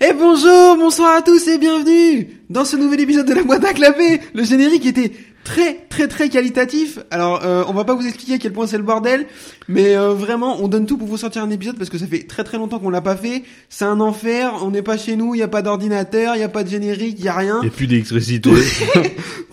Et bonjour, bonsoir à tous et bienvenue dans ce nouvel épisode de la boîte à clapper. Le générique était très très très qualitatif. Alors euh, on va pas vous expliquer à quel point c'est le bordel, mais euh, vraiment on donne tout pour vous sortir un épisode parce que ça fait très très longtemps qu'on l'a pas fait. C'est un enfer, on n'est pas chez nous, il y a pas d'ordinateur, il y a pas de générique, il y a rien. Et plus d'électricité.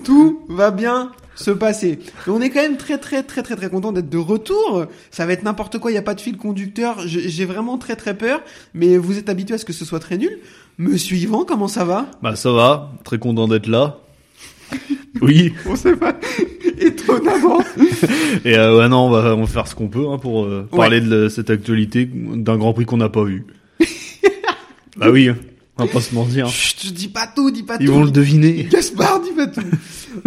tout va bien se passer. Mais on est quand même très très très très très content d'être de retour. Ça va être n'importe quoi, il y a pas de fil conducteur. J'ai vraiment très très peur, mais vous êtes habitué à ce que ce soit très nul. Monsieur Yvan, comment ça va? Bah ça va, très content d'être là. Oui. On sait pas. Étonnamment. Et euh, ouais non, on va, on va faire ce qu'on peut hein, pour euh, parler de cette actualité d'un Grand Prix qu'on n'a pas vu. bah oui, hein, on va pas se mentir. Chut, dis pas tout, dis pas Ils tout. vont le deviner. Gaspard, dis pas tout.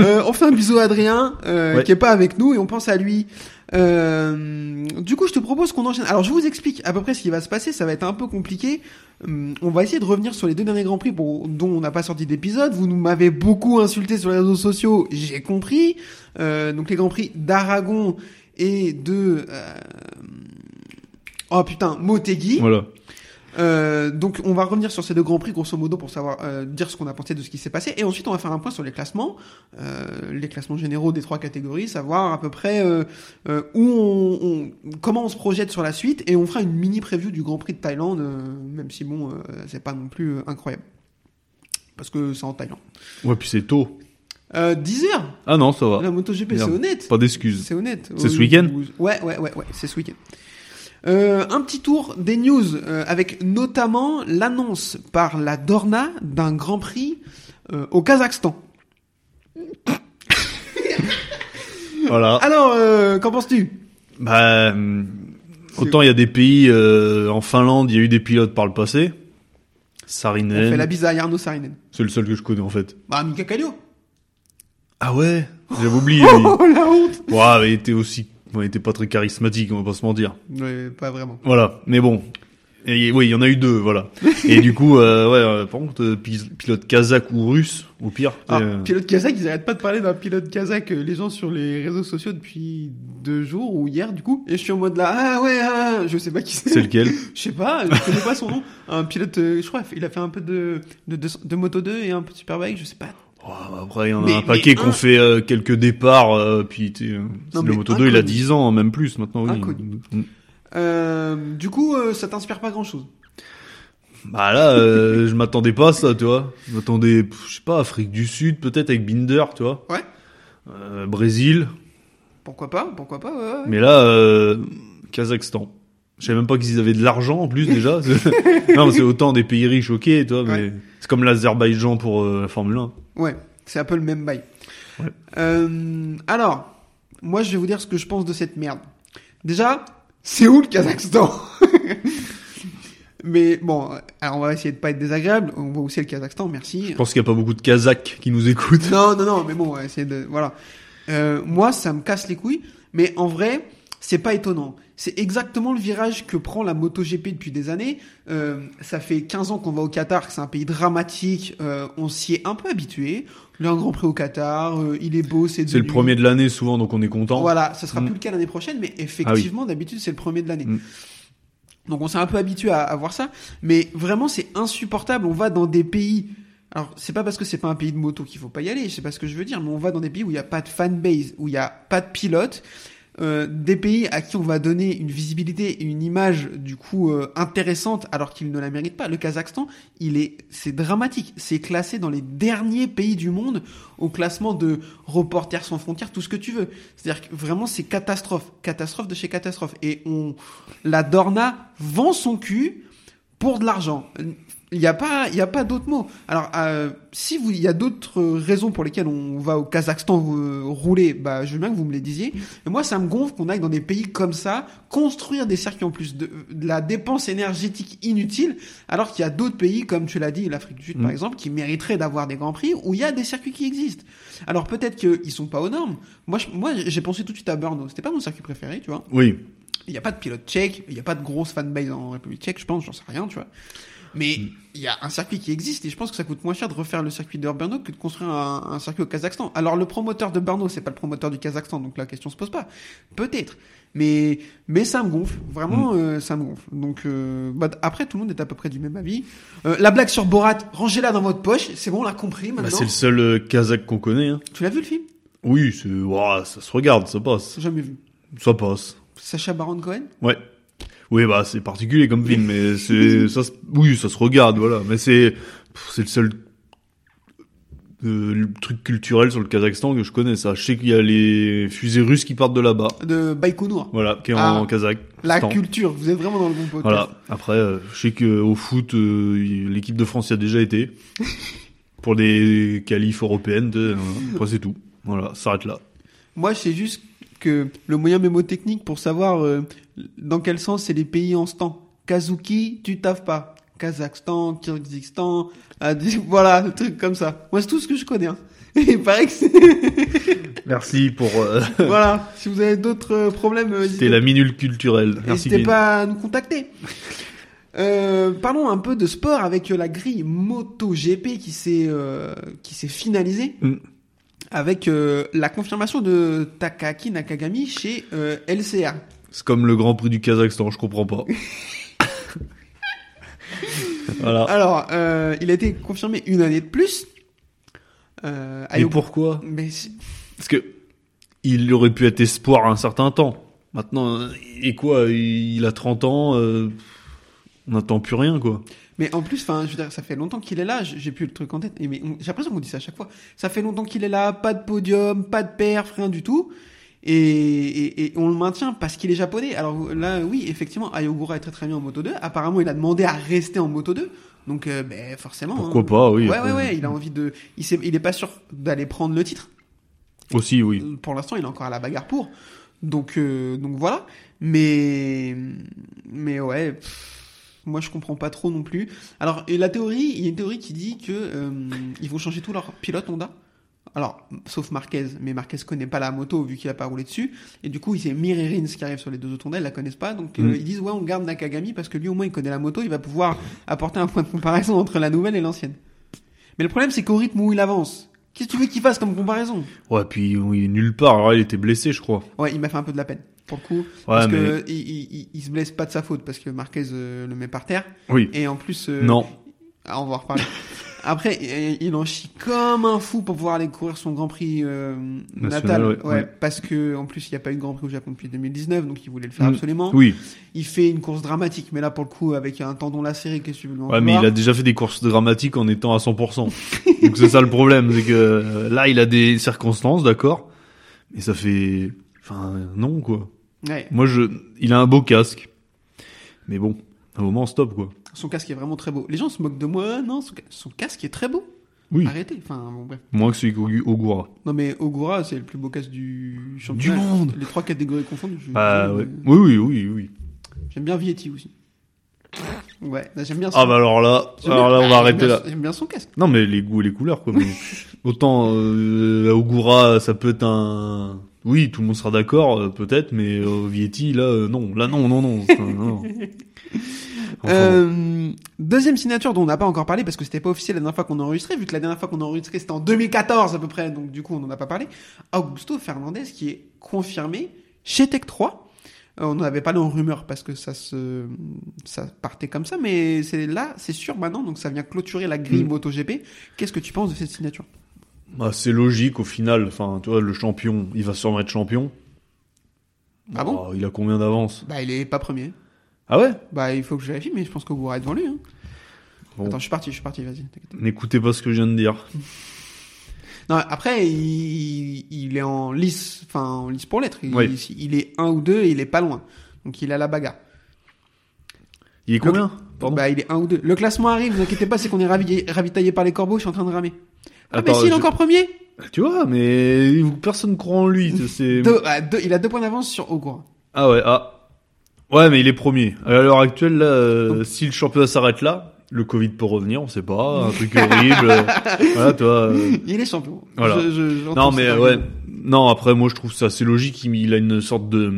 Euh, on fait un bisou à Adrien, euh, Ouais. qui est pas avec nous, et on pense à lui. Euh, du coup, je te propose qu'on enchaîne. Alors, je vous explique à peu près ce qui va se passer. Ça va être un peu compliqué. Hum, on va essayer de revenir sur les deux derniers grands prix pour, dont on n'a pas sorti d'épisode. Vous nous m'avez beaucoup insulté sur les réseaux sociaux. J'ai compris. Euh, donc, les grands prix d'Aragon et de. euh, Oh putain, Motegi. Voilà. Euh, donc on va revenir sur ces deux grands prix grosso modo pour savoir euh, dire ce qu'on a pensé de ce qui s'est passé et ensuite on va faire un point sur les classements, euh, les classements généraux des trois catégories, savoir à peu près euh, euh, où on, on- comment on se projette sur la suite et on fera une mini preview du Grand Prix de Thaïlande, euh, même si bon euh, c'est pas non plus euh, incroyable parce que c'est en Thaïlande. Ouais, puis c'est tôt. Euh, 10 heures Ah non, ça va. la MotoGP c'est honnête. Pas d'excuses. C'est honnête. C'est ce week-end Ouais, ouais, ouais, ouais, c'est ce week-end. Euh, un petit tour des news euh, avec notamment l'annonce par la Dorna d'un Grand Prix euh, au Kazakhstan. Voilà. Alors, qu'en penses-tu? Bah, autant il y a des pays, en Finlande, il y a eu des pilotes par le passé. On fait Sarinen. la bise à Jarno Saarinen. C'est le seul que je connais en fait. Bah, Mika Kallio. Ah ouais? J'avais oublié. lui. Oh, la honte Ouais, mais il était aussi, ouais, il était pas très charismatique, on va pas se mentir. Ouais, pas vraiment. Voilà, mais bon. Et, oui, il y en a eu deux, voilà. Et du coup, euh, ouais, euh, par contre, euh, pi- pilote kazakh ou russe, au pire. Ah, pilote kazakh, ils arrêtent pas de parler d'un pilote kazakh, les gens sur les réseaux sociaux depuis deux jours ou hier du coup. Et je suis en mode là, ah ouais, ah, je sais pas qui c'est lequel Je sais pas, je connais pas son nom. Un pilote, je crois, il a fait un peu de, de, de, de Moto 2 et un peu de Superbike, je sais pas. Oh, Après, il y en a Mais- un paquet qu'on un- fait euh, quelques départs, euh, puis Non, le Moto 2, il a inconnu. 10 ans, même plus maintenant. Oui. Mm. Euh, du coup, euh, ça t'inspire pas grand chose. Bah là, euh, je m'attendais pas à ça, tu vois. Je m'attendais, je sais pas, Afrique du Sud, peut-être avec Binder, tu vois. Ouais. Euh, Brésil, Pourquoi pas, pourquoi pas, ouais, ouais. mais là, euh, Kazakhstan. Je savais même pas qu'ils avaient de l'argent en plus déjà. non, c'est autant des pays riches, ok, tu vois, mais Ouais. c'est comme l'Azerbaïdjan pour euh, la Formule 1. Ouais, c'est un peu le même bail. Ouais. Euh, alors, moi, je vais vous dire ce que je pense de cette merde. Déjà, c'est où le Kazakhstan Mais bon, alors on va essayer de pas être désagréable. On voit où c'est le Kazakhstan, merci. Je pense qu'il y a pas beaucoup de Kazakhs qui nous écoutent. Non, non, non, mais bon, on va essayer de. Voilà. Euh, moi, ça me casse les couilles, mais en vrai, c'est pas étonnant. C'est exactement le virage que prend la MotoGP depuis des années. Euh, ça fait 15 ans qu'on va au Qatar, c'est un pays dramatique. Euh, on s'y est un peu habitué. Le un Grand Prix au Qatar, euh, il est beau, c'est C'est le premier de l'année souvent, donc on est content. Voilà, ça sera Mm. plus le cas l'année prochaine, mais effectivement, d'habitude, c'est le premier de l'année. Mm. Donc on s'est un peu habitué à, à voir ça, mais vraiment c'est insupportable. On va dans des pays. Alors c'est pas parce que c'est pas un pays de moto qu'il faut pas y aller, c'est pas ce que je veux dire, mais on va dans des pays où il y a pas de fanbase, où il y a pas de pilote, euh, des pays à qui on va donner une visibilité et une image du coup euh, intéressante alors qu'ils ne la méritent pas. Le Kazakhstan, il est, c'est dramatique. C'est classé dans les derniers pays du monde au classement de Reporters sans frontières, tout ce que tu veux. C'est-à-dire que vraiment c'est catastrophe, catastrophe de chez catastrophe. Et on, la Dorna vend son cul pour de l'argent. Il n'y a pas, il y a pas d'autre mot. Alors, euh, si vous, il y a d'autres raisons pour lesquelles on va au Kazakhstan euh, rouler, bah, je veux bien que vous me les disiez. Moi, ça me gonfle qu'on aille dans des pays comme ça, construire des circuits en plus de, de la dépense énergétique inutile, alors qu'il y a d'autres pays, comme tu l'as dit, l'Afrique du Sud, par Mm. exemple, qui mériteraient d'avoir des grands prix où il y a des circuits qui existent. Alors, peut-être qu'ils sont pas aux normes. Moi, je- moi, j'ai pensé tout de suite à Brno. C'était pas mon circuit préféré, tu vois. Oui. Il n'y a pas de pilote tchèque, il n'y a pas de grosse fanbase en République tchèque, je pense, j'en sais rien, tu vois. Mais il y a un circuit qui existe et je pense que ça coûte moins cher de refaire le circuit de Brno que de construire un, un circuit au Kazakhstan. Alors le promoteur de Brno, c'est pas le promoteur du Kazakhstan, donc la question se pose pas. Peut-être. Mais, mais ça me gonfle. Vraiment, euh, ça me gonfle. Donc, euh, bah, après, tout le monde est à peu près du même avis. Euh, la blague sur Borat, rangez-la dans votre poche. C'est bon, on l'a compris Bah, maintenant. c'est le seul euh, Kazakh qu'on connaît. Hein. tu l'as vu le film? Oui, c'est, ouah, ça se regarde, ça passe. Jamais vu. Ça passe. Sacha Baron Cohen? Ouais. Oui, bah c'est particulier comme film, mais c'est ça. Oui, ça se regarde, voilà. Mais c'est c'est le seul euh, le truc culturel sur le Kazakhstan que je connais. Ça, je sais qu'il y a les fusées russes qui partent de là-bas. de Baïkonour. Voilà, qui est Ah, en Kazakh. La culture, vous êtes vraiment dans le bon podcast. Voilà. Après, euh, je sais que au foot, euh, l'équipe de France y a déjà été pour des qualifs européennes. de- Après, c'est tout. Voilà, ça s'arrête là. Moi, je sais juste que le moyen mémotechnique pour savoir euh, dans quel sens c'est les pays en stand. Kazuki, tu taffes pas. Kazakhstan, Kyrgyzstan, voilà, le truc comme ça. Moi, c'est tout ce que je connais. Hein. Et il paraît que c'est... Merci pour. Euh, voilà, si vous avez d'autres euh, problèmes, C'était la minule culturelle. Merci. N'hésitez pas à nous contacter. Euh, parlons un peu de sport avec la grille MotoGP qui s'est euh, qui s'est finalisée Mm. Avec euh, la confirmation de Takaki Nakagami chez euh, LCR. C'est comme le Grand Prix du Kazakhstan, je comprends pas. voilà. Alors, euh, il a été confirmé une année de plus. Euh, Et Ayo- pourquoi Mais Parce que il aurait pu être espoir un certain temps. Maintenant, euh, et quoi Il a 30 ans, euh, on n'attend plus rien, quoi. Mais en plus, enfin, je veux dire, ça fait longtemps qu'il est là. J'ai plus le truc en tête. Et mais j'ai l'impression qu'on dit ça à chaque fois. Ça fait longtemps qu'il est là, pas de podium, pas de perf, rien du tout. Et, et, et on le maintient parce qu'il est japonais. Alors là, oui, effectivement, Ayogura est très très bien en Moto 2. Apparemment, il a demandé à rester en Moto 2. Donc, euh, ben, forcément. Pourquoi hein. pas, oui. Ouais, ouais, ouais. Il a envie de. Il, sait, il est pas sûr d'aller prendre le titre. Aussi, oui. Pour l'instant, il est encore à la bagarre pour. Donc, euh, donc voilà. Mais, mais ouais. pff, moi, je comprends pas trop non plus. Alors, et la théorie, il y a une théorie qui dit que euh, ils vont changer tous leurs pilotes Honda. Alors, sauf Marquez, mais Marquez connaît pas la moto vu qu'il a pas roulé dessus. Et du coup, il c'est Mir et Rins qui arrivent sur les deux autres Honda, ils la connaissent pas. Donc, euh, Mm. ils disent, ouais, on garde Nakagami parce que lui, au moins, il connaît la moto, il va pouvoir apporter un point de comparaison entre la nouvelle et l'ancienne. Mais le problème, c'est qu'au rythme où il avance, qu'est-ce que tu veux qu'il fasse comme comparaison? Ouais, puis oui, nulle part. Alors, il était blessé, je crois. Ouais, il m'a fait un peu de la peine, pour le coup. Ouais, parce mais que il, il, il- il se blesse pas de sa faute, parce que Marquez euh, le met par terre. oui. Et en plus... euh, Non. ah, on va reparler. Après, il- en chie comme un fou pour pouvoir aller courir son Grand Prix euh, natal. ouais, ouais. parce que en plus, il n'y a pas eu de Grand Prix au Japon depuis 2019, donc il voulait le faire Mm. absolument. Oui. Il fait une course dramatique, mais là, pour le coup, avec un tendon lacéré, veux lui en Ouais, mais il a déjà fait des courses dramatiques en étant à 100%. Donc c'est ça le problème, c'est que là, il a des circonstances, d'accord. Mais ça fait, enfin, non, quoi. Ouais. Moi, je, il a un beau casque. Mais bon, à un moment, stop, quoi. Son casque est vraiment très beau. Les gens se moquent de moi. Non, son, ca- son casque est très beau. Oui. Arrêtez. Enfin, bon, bref. Moins que celui qu'Ogura. Non, mais Ogura, c'est le plus beau casque du championnat. Du monde. Les trois catégories confondues. je- Ah, je- ouais. Oui, oui, oui, oui. J'aime bien Vietti aussi. Ouais, là, j'aime bien son- Ah, bah alors là, alors bien- là, on Ah, va j'aime arrêter là. J'aime bien son casque. Non, mais les goûts et les couleurs, quoi. mais autant, euh, Ogura, ça peut être un, oui, tout le monde sera d'accord, euh, peut-être, mais euh, Vietti, là, euh, non. Là, non, non, non. Enfin, non. Enfin, Euh, deuxième signature dont on n'a pas encore parlé parce que c'était pas officiel la dernière fois qu'on a enregistré, vu que la dernière fois qu'on a enregistré c'était en 2014 à peu près, donc du coup on n'en a pas parlé. Augusto Fernandez qui est confirmé chez Tech 3. Euh, on en avait parlé en rumeur parce que ça se, ça partait comme ça, mais c'est là, c'est sûr maintenant, donc ça vient clôturer la grille Mm. MotoGP. Qu'est-ce que tu penses de cette signature? Bah, c'est logique au final. Enfin, tu vois, le champion, il va sûrement être champion. Ah bon Oh, Il a combien d'avance? Bah il est pas premier. Ah ouais? Bah il faut que je vérifie, mais je pense qu'Ogura est devant lui. Hein. Bon. Attends, je suis parti, je suis parti, vas-y. t'inquiète. N'écoutez pas ce que je viens de dire. Non, après, il, il est en lice, enfin, en lice pour l'être. Il, Oui. il est un ou deux et il est pas loin. Donc il a la bagarre. Il est combien? Pardon? Bah, il est un ou deux. Le classement arrive, vous inquiétez pas, c'est qu'on est ravi- ravitaillé par les corbeaux, je suis en train de ramer. Ah, Attends, mais s'il est je- encore premier Tu vois, mais personne croit en lui. C'est Deux- ah, deux- Il a deux points d'avance sur Ogura. ah ouais ah ouais, mais il est premier. À l'heure actuelle, là, euh, si le championnat s'arrête là, le Covid peut revenir, on sait pas, un truc horrible. voilà, toi. euh, Il est champion. Voilà. Je- je- j'entends Non, mais euh, ouais. Non, après, moi, je trouve ça assez logique. Il, il a une sorte de.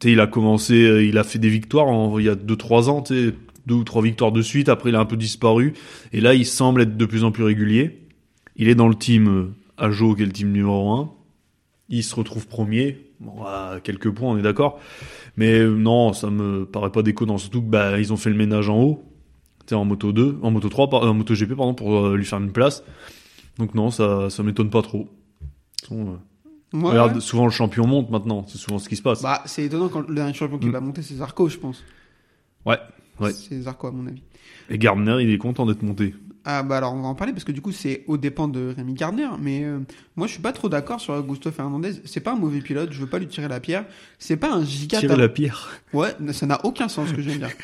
Tu sais, il a commencé, euh, il a fait des victoires en- il y a 2-3 ans, tu sais. deux ou trois victoires de suite. Après, il a un peu disparu. Et là, il semble être de plus en plus régulier. Il est dans le team euh, Ajo, qui est le team numéro 1. Il se retrouve premier. Bon, à quelques points, on est d'accord. Mais euh, non, ça me paraît pas déconnant. Surtout que bah, ils ont fait le ménage en haut. En moto 2, en moto 3, par- euh, en moto GP, pardon, pour euh, lui faire une place. Donc non, ça, ça m'étonne pas trop. Ouais, regarde, ouais. souvent le champion monte maintenant. C'est souvent ce qui se passe. Bah, c'est étonnant quand le dernier champion qui Mm. va monter, c'est Zarco, je pense. Ouais, ouais. C'est Zarco, à mon avis. Et Gardner, il est content d'être monté. Ah bah alors on va en parler parce que du coup c'est au dépend de Rémi Gardner mais euh, moi je suis pas trop d'accord sur Augusto Fernandez. C'est pas un mauvais pilote je veux pas lui tirer la pierre. C'est pas un giga Tirer la pierre. ouais ça n'a aucun sens ce que je viens de dire.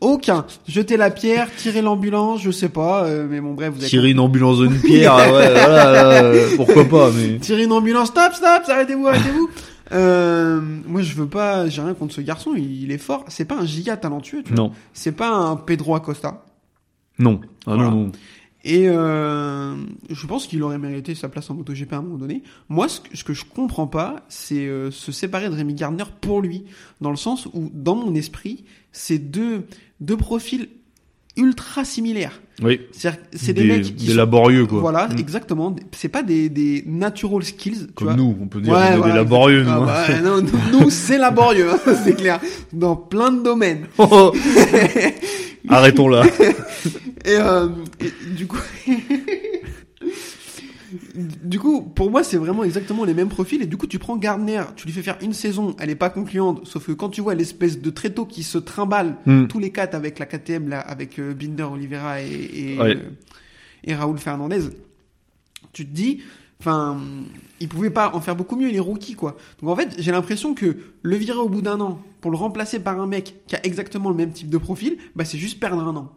Aucun. Jeter la pierre tirer l'ambulance je sais pas euh, mais bon bref vous avez Tirer une ambulance d'une pierre, ouais, voilà, là, euh, pourquoi pas, mais. tirer une ambulance stop stop arrêtez-vous arrêtez-vous. Euh, moi je veux pas j'ai rien contre ce garçon il, il est fort. C'est pas un giga talentueux tu vois. Non, c'est pas un Pedro Acosta non, ah Voilà. non, non. Et euh, je pense qu'il aurait mérité sa place en MotoGP à un moment donné. Moi, ce que, ce que je comprends pas, c'est euh, se séparer de Rémi Gardner pour lui, dans le sens où, dans mon esprit, c'est deux deux profils ultra similaires. Oui, c'est des, mecs qui des sont- laborieux, quoi. Voilà, Mm. exactement. C'est pas des des natural skills. tu Comme vois. nous, on peut dire Ouais, on est voilà, des laborieux, Ah nous. hein. bah, non, nous, nous, c'est laborieux, hein, c'est clair, dans plein de domaines. Arrêtons là. Et, euh, et du coup, du coup, pour moi, c'est vraiment exactement les mêmes profils. Et du coup, tu prends Gardner, tu lui fais faire une saison, elle est pas concluante. Sauf que quand tu vois l'espèce de tréteau qui se trimballe Hmm. tous les quatre avec la KTM là, avec euh, Binder, Oliveira et et, Ouais. euh, et Raoul Fernandez, tu te dis, enfin, il pouvait pas en faire beaucoup mieux. Il est rookie quoi. Donc en fait, j'ai l'impression que le virer au bout d'un an pour le remplacer par un mec qui a exactement le même type de profil, bah c'est juste perdre un an.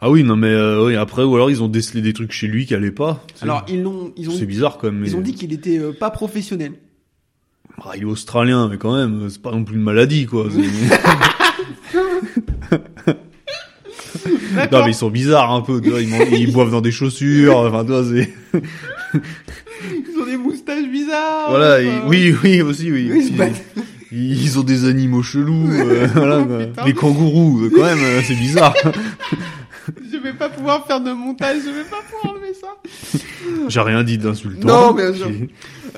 Ah oui, non, mais euh, oui, après, ou alors ils ont décelé des trucs chez lui qui allaient pas. Alors ils l'ont, ils ont c'est bizarre quand même. Mais... Ils ont dit qu'il était euh, pas professionnel. Ah, il est australien, mais quand même, c'est pas non plus une maladie, quoi. Non, mais ils sont bizarres un peu. Vois, ils, boivent dans des chaussures. Enfin, tu vois, c'est. Ils ont des moustaches bizarres. Voilà, enfin. oui, oui, aussi, oui. Se Ils- ont des animaux chelous, euh, voilà. Putain. les kangourous, euh, quand même, euh, c'est bizarre. Je vais pas pouvoir faire de montage, je vais pas pouvoir enlever ça. J'ai rien dit d'insultant. Non, bien sûr.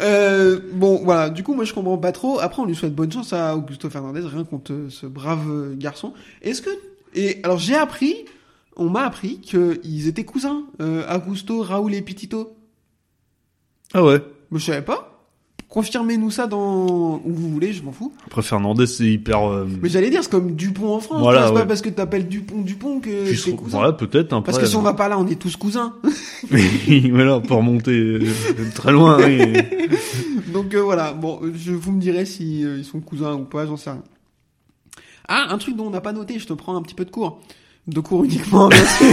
Euh, bon, voilà. Du coup, moi, je comprends pas trop. Après, on lui souhaite bonne chance à Augusto Fernandez, rien contre ce brave garçon. Est-ce que et alors j'ai appris, on m'a appris qu'ils étaient cousins, euh, Augusto, Raoul et Pitito. Ah ouais. Mais je savais pas. Confirmez-nous ça dans où vous voulez, je m'en fous. Après Fernandez, c'est hyper. euh, Mais j'allais dire, c'est comme Dupont en France. Voilà, tu c'est ouais. pas parce que t'appelles Dupont Dupont que t'es cousin. Voilà, peut-être. Après, Parce que si on va pas là, on est tous cousins. Mais voilà, on peut remonter euh, très loin. oui. Donc euh, voilà, bon, euh, je vous me direz si euh, ils sont cousins ou pas, j'en sais rien. Ah, un truc dont on n'a pas noté, je te prends un petit peu de cours. De cours uniquement, bien sûr.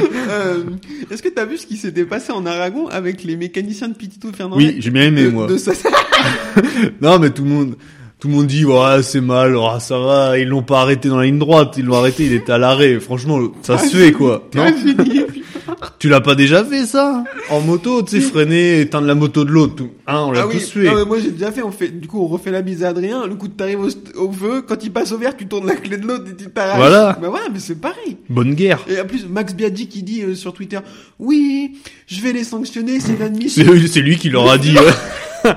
Euh, Est-ce que t'as vu ce qui s'était passé en Aragon avec les mécaniciens de Pitito Fernandez Oui, j'ai bien aimé, de, moi. de Non, mais tout le monde, tout le monde dit, ouais, c'est mal, oh, ça va, ils l'ont pas arrêté dans la ligne droite, ils l'ont arrêté, il était à l'arrêt. Franchement, ça se fait, quoi. Non Ah, j'ai dit, tu l'as pas déjà fait, ça? En moto, tu sais, freiner, éteindre la moto de l'autre. tout. Hein, on l'a Ah oui, tous fait. non, mais moi j'ai déjà fait, on fait, du coup on refait la bise à Adrien, le coup t'arrives au, au feu, quand il passe au vert, tu tournes la clé de l'autre et tu t'arraches. Voilà. Bah voilà, mais c'est pareil. Bonne guerre. Et en plus, Max Biaggi qui dit euh, sur Twitter, oui, je vais les sanctionner, c'est inadmissible. C'est lui qui leur a dit, ouais.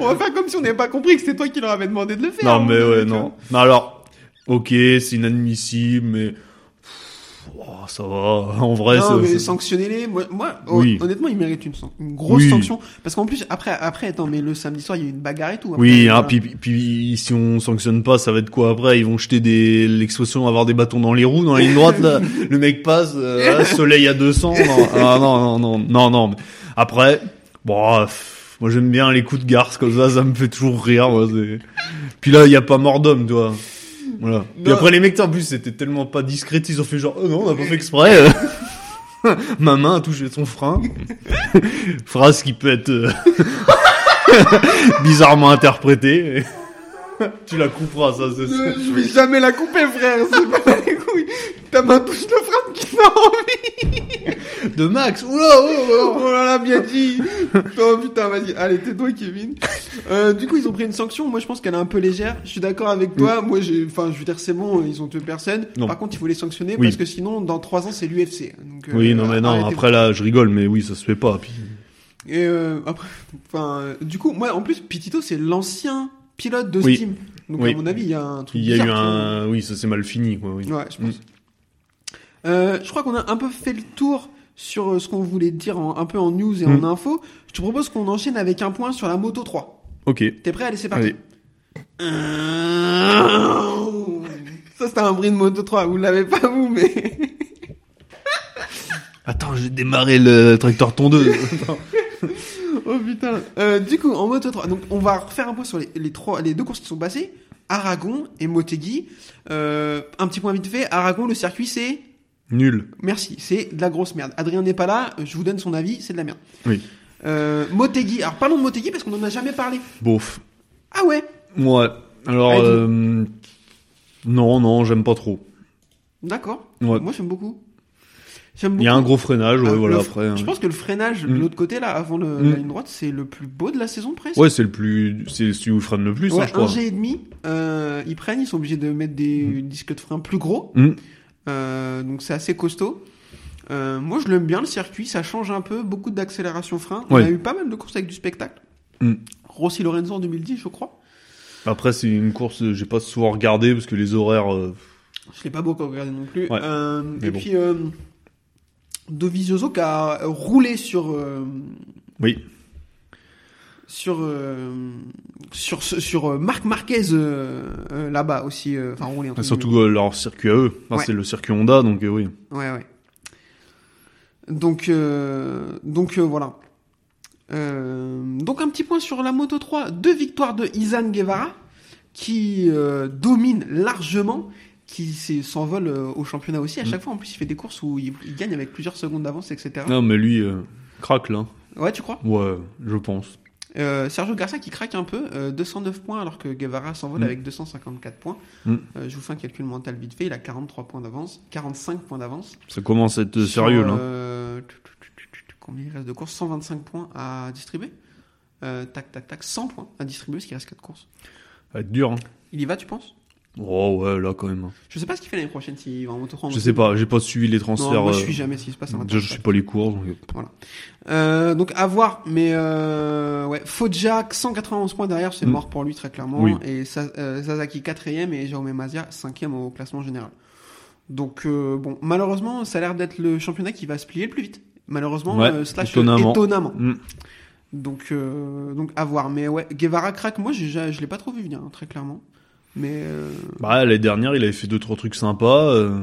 On va faire comme si on n'avait pas compris que c'était toi qui leur avais demandé de le faire. Non, mais hein, ouais, tu vois. non. Non, alors, ok, c'est inadmissible, mais, ça va. En vrai, non, mais sanctionnez-les. Moi, moi Oui. honnêtement, il mérite une, grosse Oui. sanction. Parce qu'en plus, après, après, attends, mais le samedi soir, il y a eu une bagarre et tout. après, Oui, hein, puis, si on sanctionne pas, ça va être quoi après? Ils vont jeter des l'expression avoir des bâtons dans les roues dans la ligne droite là. Le mec passe, euh, soleil à 200. Non, ah, non, non, non, non, non. mais Après, bon, pff, moi j'aime bien les coups de garce comme ça, ça me fait toujours rire. Moi, puis là, il y a pas mort d'homme, tu vois. Voilà. Puis après les mecs, en plus, c'était tellement pas discret, ils ont fait genre, oh non, on a pas fait exprès. Ma main a touché son frein. Phrase qui peut être euh, bizarrement interprétée. tu la couperas, ça, c'est Euh, Je vais jamais la couper, frère. C'est pas les couilles. Ta main touche le frein De Max. Oula, oh, oh. Oh là là, bien dit Oh putain, vas-y, allez, tais-toi Kevin. Euh, du coup, ils ont pris une sanction, moi je pense qu'elle est un peu légère. Je suis d'accord avec toi, moi j'ai... Enfin, je veux dire, c'est bon, ils ont tué personne. Non. Par contre, il faut les sanctionner, Oui. parce que sinon, dans trois ans, c'est l'UFC. Donc, euh, Oui, non, mais non, arrêtez-vous. après là, je rigole, mais oui, ça se fait pas. Puis... Et euh, après, enfin, euh, du coup, moi, en plus, Pitito, c'est l'ancien pilote de Oui. Steam. Donc, Oui. à mon avis, il y a un truc Il y a eu bizarre un. Oui, ça s'est mal fini, quoi, oui. Ouais, je pense. Euh, je crois qu'on a un peu fait le tour sur euh, ce qu'on voulait dire en- un peu en news et en info. Je te propose qu'on enchaîne avec un point sur la Moto 3. Ok. T'es prêt? Allez, c'est parti. Allez. Ça, c'était un bruit de Moto 3. Vous l'avez pas, vous, mais... Attends, j'ai démarré le tracteur tondeuse. oh putain. Euh, du coup, en Moto 3, donc on va refaire un point sur les, les trois, les deux courses qui sont passées. Aragon et Motegi. Euh, un petit point vite fait. Aragon, le circuit, c'est... Nul. Merci, c'est de la grosse merde. Adrien n'est pas là, je vous donne son avis, c'est de la merde. Oui. Euh, Motegi, alors parlons de Motegi parce qu'on en a jamais parlé. Bof. Ah ouais Ouais. Alors, Allez, euh... non, non, j'aime pas trop. D'accord. Ouais. Moi j'aime beaucoup. Il y a un gros freinage, ouais, Euh, voilà, après. hein. Je pense que le freinage de Mm. l'autre côté là, avant le, Mm. la ligne droite, c'est le plus beau de la saison presque. Ouais, c'est le plus, c'est celui où il freine le plus, hein, Ouais, je crois. un G et demi. Euh, ils prennent, ils sont obligés de mettre des disques de frein plus gros. Euh, donc c'est assez costaud. Euh, moi je l'aime bien le circuit, ça change un peu, beaucoup d'accélération frein. On Ouais. a eu pas mal de courses avec du spectacle. Mm. Rossi Lorenzo en 2010 je crois. Après, c'est une course, euh, j'ai pas souvent regardé parce que les horaires, euh, Je l'ai pas beaucoup regardé non plus. Ouais. Euh, et bon. puis euh, Dovizioso qui a roulé sur oui. sur sur sur euh, Marc Marquez euh, euh, là-bas aussi. Enfin roulé. entre Surtout euh, leur circuit à eux. Enfin, Ouais. c'est le circuit Honda, donc oui. Ouais ouais. Donc donc voilà. Donc un petit point sur la Moto 3, deux victoires de Izan Guevara qui domine largement, qui s'envole au championnat aussi. À Mm. chaque fois, en plus, il fait des courses où il, il gagne avec plusieurs secondes d'avance, etc. Non, mais lui, euh, craque là. Ouais, tu crois? Ouais, je pense. Euh, Sergio Garcia qui craque un peu, euh, 209 points alors que Guevara s'envole Mm. avec 254 points. Mm. Euh, je vous fais un calcul mental vite fait, il a 43 points d'avance, 45 points d'avance. Ça commence à être sérieux là. euh, Combien il reste de courses? 125 points à distribuer. Euh, tac, tac, tac, 100 points à distribuer parce qu'il reste 4 courses. Ça va être dur. Hein. Il y va, tu penses? Oh ouais, là quand même. Je sais pas ce qu'il fait l'année prochaine s'il va en moto 3. Je sais pas, j'ai pas suivi les Non, transferts. moi je euh, suis jamais ce qui se passe. déjà, je suis pas les courses. donc, euh, Euh, donc à voir, mais euh, ouais, Foggia 191 points derrière, c'est Mm. mort pour lui très clairement. Oui. Et Sa- Sasaki 4ème et Jaume Mazia 5ème au classement général. Donc euh, bon, malheureusement, ça a l'air d'être le championnat qui va se plier le plus vite. Malheureusement, Ouais, slash étonnamment. étonnamment. hmm. Donc euh, donc à voir, mais ouais, Guevara craque. Moi, je l'ai pas trop vu venir, hein, très clairement. Mais euh, Bah, l'année dernière, il avait fait deux trois trucs sympas. euh,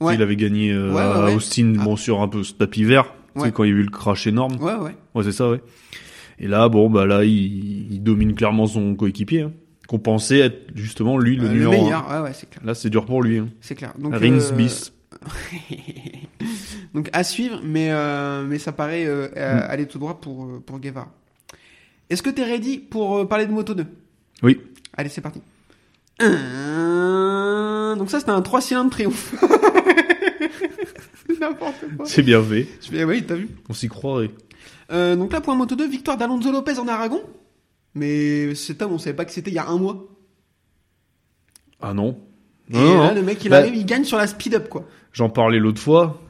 ouais, Il avait gagné euh, Ouais, ouais, à. Austin, Ah. bon sur un peu ce tapis vert. Tu sais quand il y a eu le crash énorme. ouais, ouais. Ouais, c'est ça, ouais. Et là, bon, bah là, il, il domine clairement son coéquipier. Hein, qu'on pensait être justement lui le le numéro un. meilleur, ouais, ouais, c'est clair, Là, c'est dur pour lui. Hein. c'est clair. Donc Rins bis. Donc à suivre, mais, mais ça paraît Mm. aller tout droit pour, pour Guevara. Est-ce que t'es ready pour parler de Moto 2 Oui. Allez, c'est parti. Donc ça, c'était un 3 cylindres triomphe. C'est N'importe quoi. C'est bien fait. Je fais, oui, t'as vu. On s'y croirait. Euh, donc là, pour un Moto 2, victoire d'Alonso Lopez en Aragon. Mais cet homme, on savait pas que c'était il y a un mois. Ah non. Et Non, là, non. le mec, il Bah- arrive, il gagne sur la speed-up, quoi. J'en parlais l'autre fois.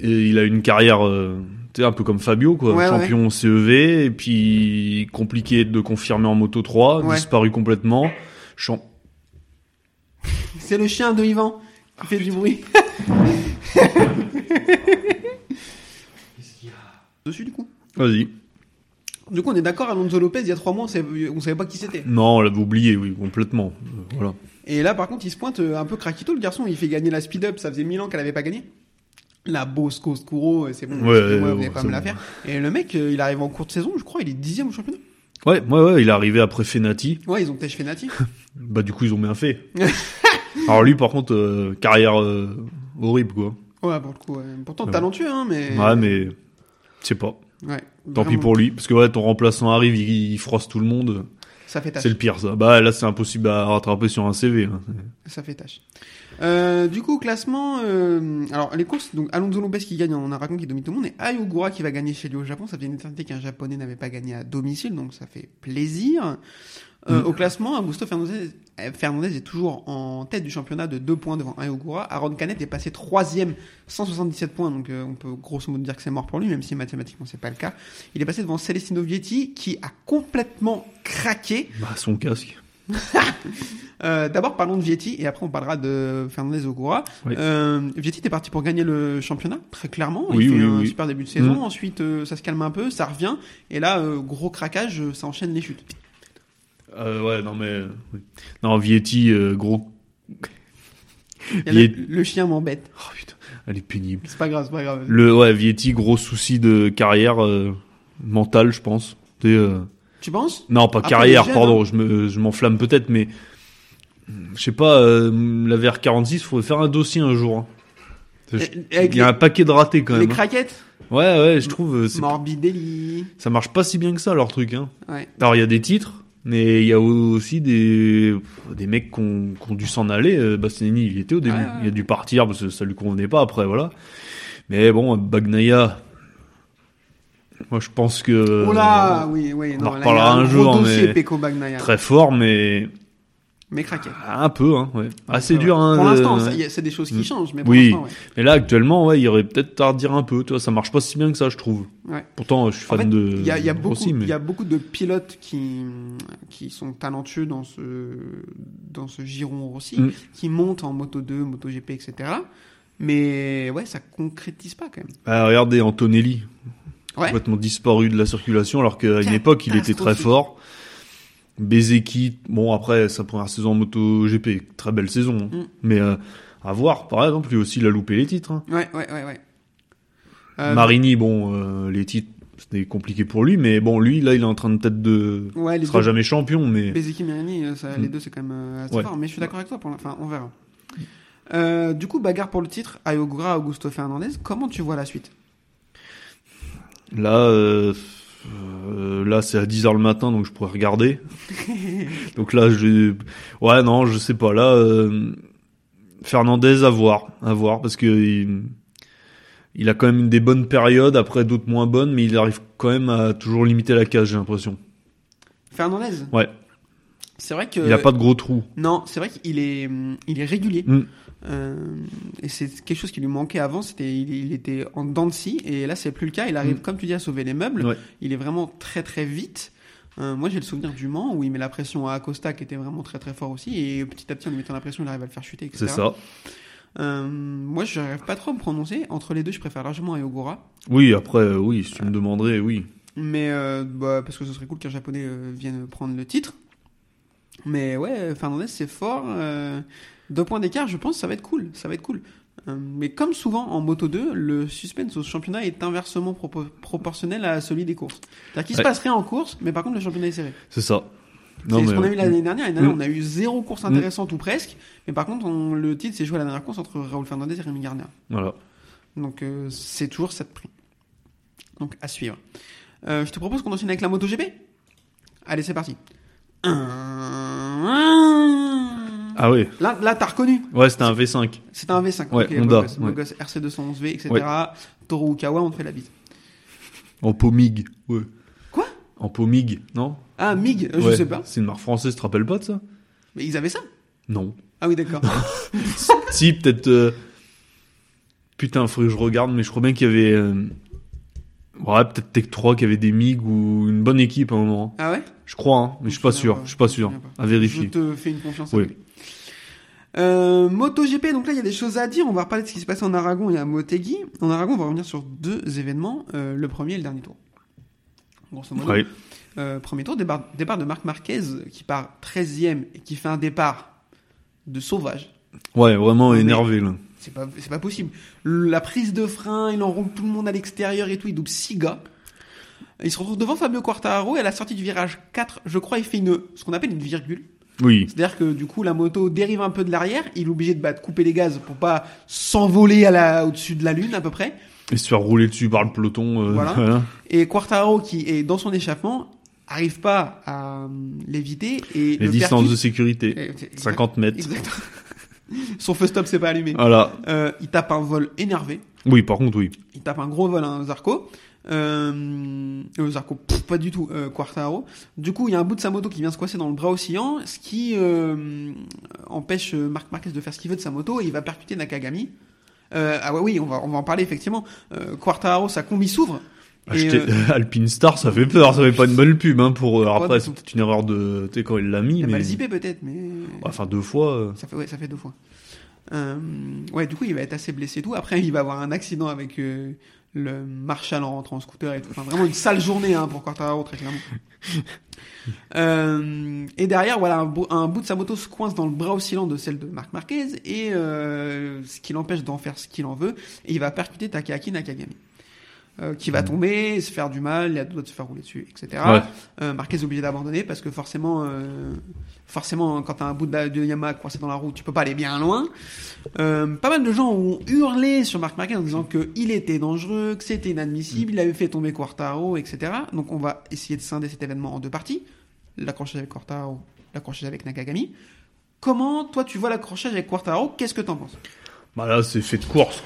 Et il a une carrière, euh, tu sais, un peu comme Fabio, quoi. Ouais, Champion CEV, et puis compliqué de confirmer en Moto 3, Ouais. disparu complètement. C'est le chien de Yvan qui fait du bruit. Dessus, du coup? Vas-y. Du coup, on est d'accord, Alonso Lopez, il y a trois mois, on savait, on savait pas qui c'était. Non, on l'avait oublié, oui, complètement. Euh, voilà. Et là, par contre, il se pointe euh, un peu craquito, le garçon, il fait gagner la speed up, ça faisait mille ans qu'elle avait pas gagné. La Bosco Scuro, c'est bon, Ouais, excusez-moi, ouais, vous ouais, pas me la bon. faire. Et le mec, euh, il arrive en cours de saison, je crois, il est dixième au championnat. Ouais, ouais, ouais, il est arrivé après Fenati. Ouais, ils ont peut-être fait Nati. Bah, du coup, ils ont bien fait. Alors lui, par contre, euh, carrière euh, horrible, quoi. Ouais, pour le coup, ouais. pourtant talentueux, hein, mais. Ouais, mais je sais pas. Ouais, Tant pis vraiment. pour lui, parce que ouais, ton remplaçant arrive, il, il froisse tout le monde. Ça fait tâche. C'est le pire, ça. Bah, là, c'est impossible à rattraper sur un CV. hein. Ça fait tâche. Euh, du coup, classement. euh, alors, les courses, donc Alonso Lopez qui gagne en Aragon, qui domine tout le monde, et Ayogura qui va gagner chez lui au Japon. Ça fait une éternité qu'un japonais n'avait pas gagné à domicile, donc ça fait plaisir. Euh, Mm. Au classement, Augusto Fernandez, euh, Fernandez est toujours en tête du championnat de 2 points devant Ayogura. Aaron Canet est passé troisième, 177 points, donc euh, on peut grosso modo dire que c'est mort pour lui, même si mathématiquement c'est pas le cas. Il est passé devant Celestino Vietti qui a complètement craqué. Bah, son casque. Euh, D'abord, parlons de Vietti et après on parlera de Fernandez Ogura. Oui. Euh, Vietti était parti pour gagner le championnat, très clairement. Oui, il fait oui, un oui. super début de saison. Mm. Ensuite, euh, ça se calme un peu, ça revient. Et là, euh, gros craquage, ça enchaîne les chutes. Euh, ouais, non, mais. oui. Non, Vietti, euh, gros. Il y a Viet- le, chien m'embête. Oh putain, elle est pénible. C'est pas grave, c'est pas grave. Le, ouais, Vietti, gros souci de carrière euh, mentale, je pense. Tu sais, euh, Tu penses? Non, pas Après, carrière, pardon, je me, je m'enflamme peut-être, mais je sais pas, euh, la VR46, faudrait faire un dossier un jour. hein. Je- Et- avec Il y a les- un paquet de ratés quand Les même. hein. craquettes? Ouais, ouais, je trouve, euh, c'est- Morbidelli. ça marche pas si bien que ça leur truc. Hein. Ouais. Alors il y a des titres, mais il y a aussi des des mecs qui ont, qui ont dû s'en aller. Euh, Bastianini, il y était au début, Ouais, ouais. il a dû partir parce que ça lui convenait pas après, voilà. Mais bon, Bagnaia, moi je pense que Oh là, oui, oui. Euh, on non, en reparlera un jour, dossier mais Peko Bagnaia. très fort, mais Mais craqué. un peu, hein, ouais. assez dur. Hein, Pour l'instant, est, c'est des choses qui Mm. changent, mais pour Oui. ouais. Mais là actuellement, ouais, il y aurait peut-être à redire un peu. Tu vois, ça marche pas si bien que ça, je trouve. Ouais. Pourtant, je suis En fan fait, de. Il y a, il y, a beaucoup, mais- y a beaucoup de pilotes qui, qui sont talentueux dans ce, dans ce giron Rossi, Mm. qui montent en Moto 2, Moto GP, etc. Mais ouais, ça concrétise pas quand même. Ah, regardez Antonelli, Ouais. complètement disparu de la circulation, alors qu'à une époque, il était très fort. Bezeki, bon après sa première saison en moto GP, très belle saison, hein. Mm. mais euh, à voir. Par exemple, lui aussi, il a loupé les titres. hein. Ouais, ouais, ouais, ouais. Euh, Marini, bon, euh, les titres, c'était compliqué pour lui, mais bon, lui, là, il est en train de tête de, ouais, il les sera deux, jamais champion, mais Bezeki euh, ça, Mm. les deux, c'est quand même assez Ouais. fort. Mais je suis d'accord avec toi, pour la- enfin, on verra. Euh, du coup, bagarre pour le titre, Ayogura, Augusto Fernandez. Comment tu vois la suite? Là, euh, là, c'est à 10h le matin, donc je pourrais regarder. donc là, je, ouais, non, je sais pas. Là, euh, Fernandez à voir, à voir, parce que il, il a quand même des bonnes périodes, après d'autres moins bonnes, mais il arrive quand même à toujours limiter la cage, j'ai l'impression. Fernandez? Ouais. C'est vrai que. Il a pas de gros trous. Non, c'est vrai qu'il est, il est régulier. Mm. Euh, et c'est quelque chose qui lui manquait avant. C'était, il, il était en dents de scie, et là c'est plus le cas. Il arrive, Mm. comme tu dis, à sauver les meubles. Ouais. Il est vraiment très très vite. Euh, moi j'ai le souvenir du Mans où il met la pression à Acosta qui était vraiment très très fort aussi, et petit à petit en lui mettant la pression, il arrive à le faire chuter. C'est ça. Euh, moi je n'arrive pas trop à me prononcer. Entre les deux, je préfère largement Ayogura. Oui, après, oui, si tu me demanderais, oui. Mais bah, parce que ce serait cool qu'un japonais vienne prendre le titre. Mais ouais, Fernandez c'est fort. Euh, deux points d'écart, je pense, ça va être cool. Ça va être cool. Euh, mais comme souvent en Moto 2, le suspense au championnat est inversement propo- proportionnel à celui des courses. C'est-à-dire qu'il se passe rien en course, mais par contre le championnat est serré. C'est ça. C'est ce qu'on a eu l'année dernière. L'année dernière, Mm. on a eu zéro course intéressante ou presque. Mais par contre, on- le titre s'est joué à la dernière course entre Raoul Fernandez et Rémi Garner. Voilà. Donc euh, c'est toujours ça de prix. Donc à suivre. Euh, je te propose qu'on enchaîne avec la MotoGP. Allez, c'est parti. Ah oui. Là, là t'as reconnu. Ouais, c'était un V5. C'est un V5. Ouais, ok, Honda, beau gosse, beau ouais. gosse, RC211V, etc. Ouais. Toro Ukawa, on te fait la bise. En Pomig. Ouais. Quoi? En Pomig, non? Ah, MIG, euh, je sais pas. C'est une marque française, tu te rappelles pas de ça? Mais ils avaient ça? Non. Ah oui, d'accord. si, peut-être. euh, Putain, faudrait que je regarde, mais je crois bien qu'il y avait. euh, Ouais, peut-être Tech 3 qui avait des MiG ou une bonne équipe à un moment. ah ouais? Je crois, hein, mais je suis pas sûr. Je suis pas sûr. pas. À vérifier. Je te fais une confiance. Oui. avec. Euh, MotoGP, donc là il y a des choses à dire. On va reparler de ce qui se passait en Aragon et à Motegi. En Aragon, on va revenir sur deux événements, euh, le premier et le dernier tour. Grosso modo. Euh, premier tour, départ, départ de Marc Marquez qui part 13e et qui fait un départ de sauvage. Ouais, vraiment énervé là. C'est pas, c'est pas possible. La prise de frein, il enroule tout le monde à l'extérieur et tout, il double 6 gars. Il se retrouve devant Fabio Quartararo et à la sortie du virage 4, je crois, il fait une, ce qu'on appelle une virgule. Oui. C'est-à-dire que du coup, la moto dérive un peu de l'arrière, il est obligé de, bah, de couper les gaz pour pas s'envoler à la, au-dessus de la lune à peu près. Et se faire rouler dessus par le peloton. euh, Voilà. Et Quartararo qui est dans son échappement, arrive pas à euh, l'éviter et Les le distances de sécurité. Et- exact- 50 mètres. Exactement. Son feu stop s'est pas allumé. Voilà. Euh, il tape un vol énervé. Oui, par contre, oui. Il tape un gros vol à un Zarco. Euh, euh, Zarco, pff, pas du tout. Euh, Quartaro. Du coup, il y a un bout de sa moto qui vient se coincer dans le bras oscillant, ce qui euh, empêche euh, Marc Marquez de faire ce qu'il veut de sa moto et il va percuter Nakagami. Ah ouais, oui, on va, on va en parler effectivement. Quartaro, sa combi s'ouvre. Et, Acheter euh, Alpine Star, ça fait peur. Ça fait pas une bonne pub, hein, pour, alors après, c'est peut-être une erreur de, tu sais, quand il l'a mis, il a mais. mal zippé peut-être, mais Enfin, deux fois. ça fait ouais, ça fait deux fois. Euh, ouais, du coup, il va être assez blessé et tout. Après, il va avoir un accident avec euh, le Marshall en rentrant en scooter et tout. Enfin, vraiment une sale journée hein, pour Quartararo, très clairement. Euh, et derrière, voilà, un, bout- un bout de sa moto se coince dans le bras oscillant de celle de Marc Marquez et euh, ce qui l'empêche d'en faire ce qu'il en veut. Et il va percuter Takeaki Nakagami. Euh, qui va tomber, se faire du mal, il a doit de se faire rouler dessus, etc. Ouais. Euh, Marquez est obligé d'abandonner parce que forcément, euh, forcément, quand t'as un bout de, de Yamaha coincé dans la roue, tu peux pas aller bien loin. Euh, pas mal de gens ont hurlé sur Marc Marquez en disant que il était dangereux, que c'était inadmissible, il avait fait tomber Quartaro, etc. Donc on va essayer de scinder cet événement en deux parties l'accrochage avec Quartaro, l'accrochage avec Nakagami. Comment toi tu vois l'accrochage avec Quartaro? Qu'est-ce que t'en penses? Bah là, c'est fait de course.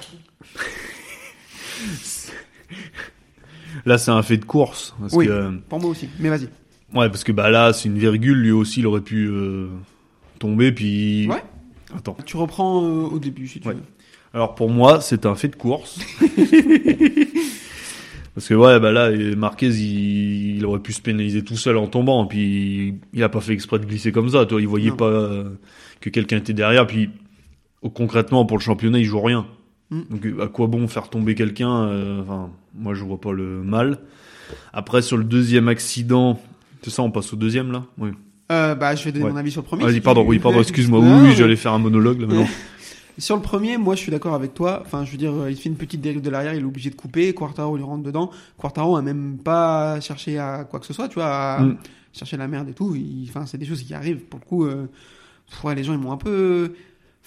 là, c'est un fait de course. Parce Oui. que, Pour moi aussi, mais vas-y. ouais, parce que bah là, c'est une virgule. Lui aussi, il aurait pu euh, tomber. Puis. Ouais. Attends. Tu reprends euh, au début si tu Ouais. veux. Alors pour moi, c'est un fait de course. Parce que ouais, bah là, Marquez, il, il aurait pu se pénaliser tout seul en tombant. Puis il a pas fait exprès de glisser comme ça. Toi, il voyait Non. pas euh, que quelqu'un était derrière. Puis concrètement, pour le championnat, il joue rien. Mm. Donc à quoi bon faire tomber quelqu'un euh, Enfin, moi, je vois pas le mal. Après, sur le deuxième accident, c'est ça, on passe au deuxième là? Oui. Euh, bah, je vais donner Ouais. mon avis sur le premier. Vas-y, pardon. tu- Oui, pardon. Excuse-moi. Oui, j'allais faire un monologue là maintenant. Sur le premier, moi je suis d'accord avec toi. Enfin, je veux dire, euh, il fait une petite dérive de l'arrière, il est obligé de couper. Quartaro lui rentre dedans. Quartaro a même pas cherché à quoi que ce soit, tu vois, à Mm. chercher la merde et tout. Il- Enfin, c'est des choses qui arrivent. Pour le coup, euh, pff, ouais, les gens ils m'ont un peu.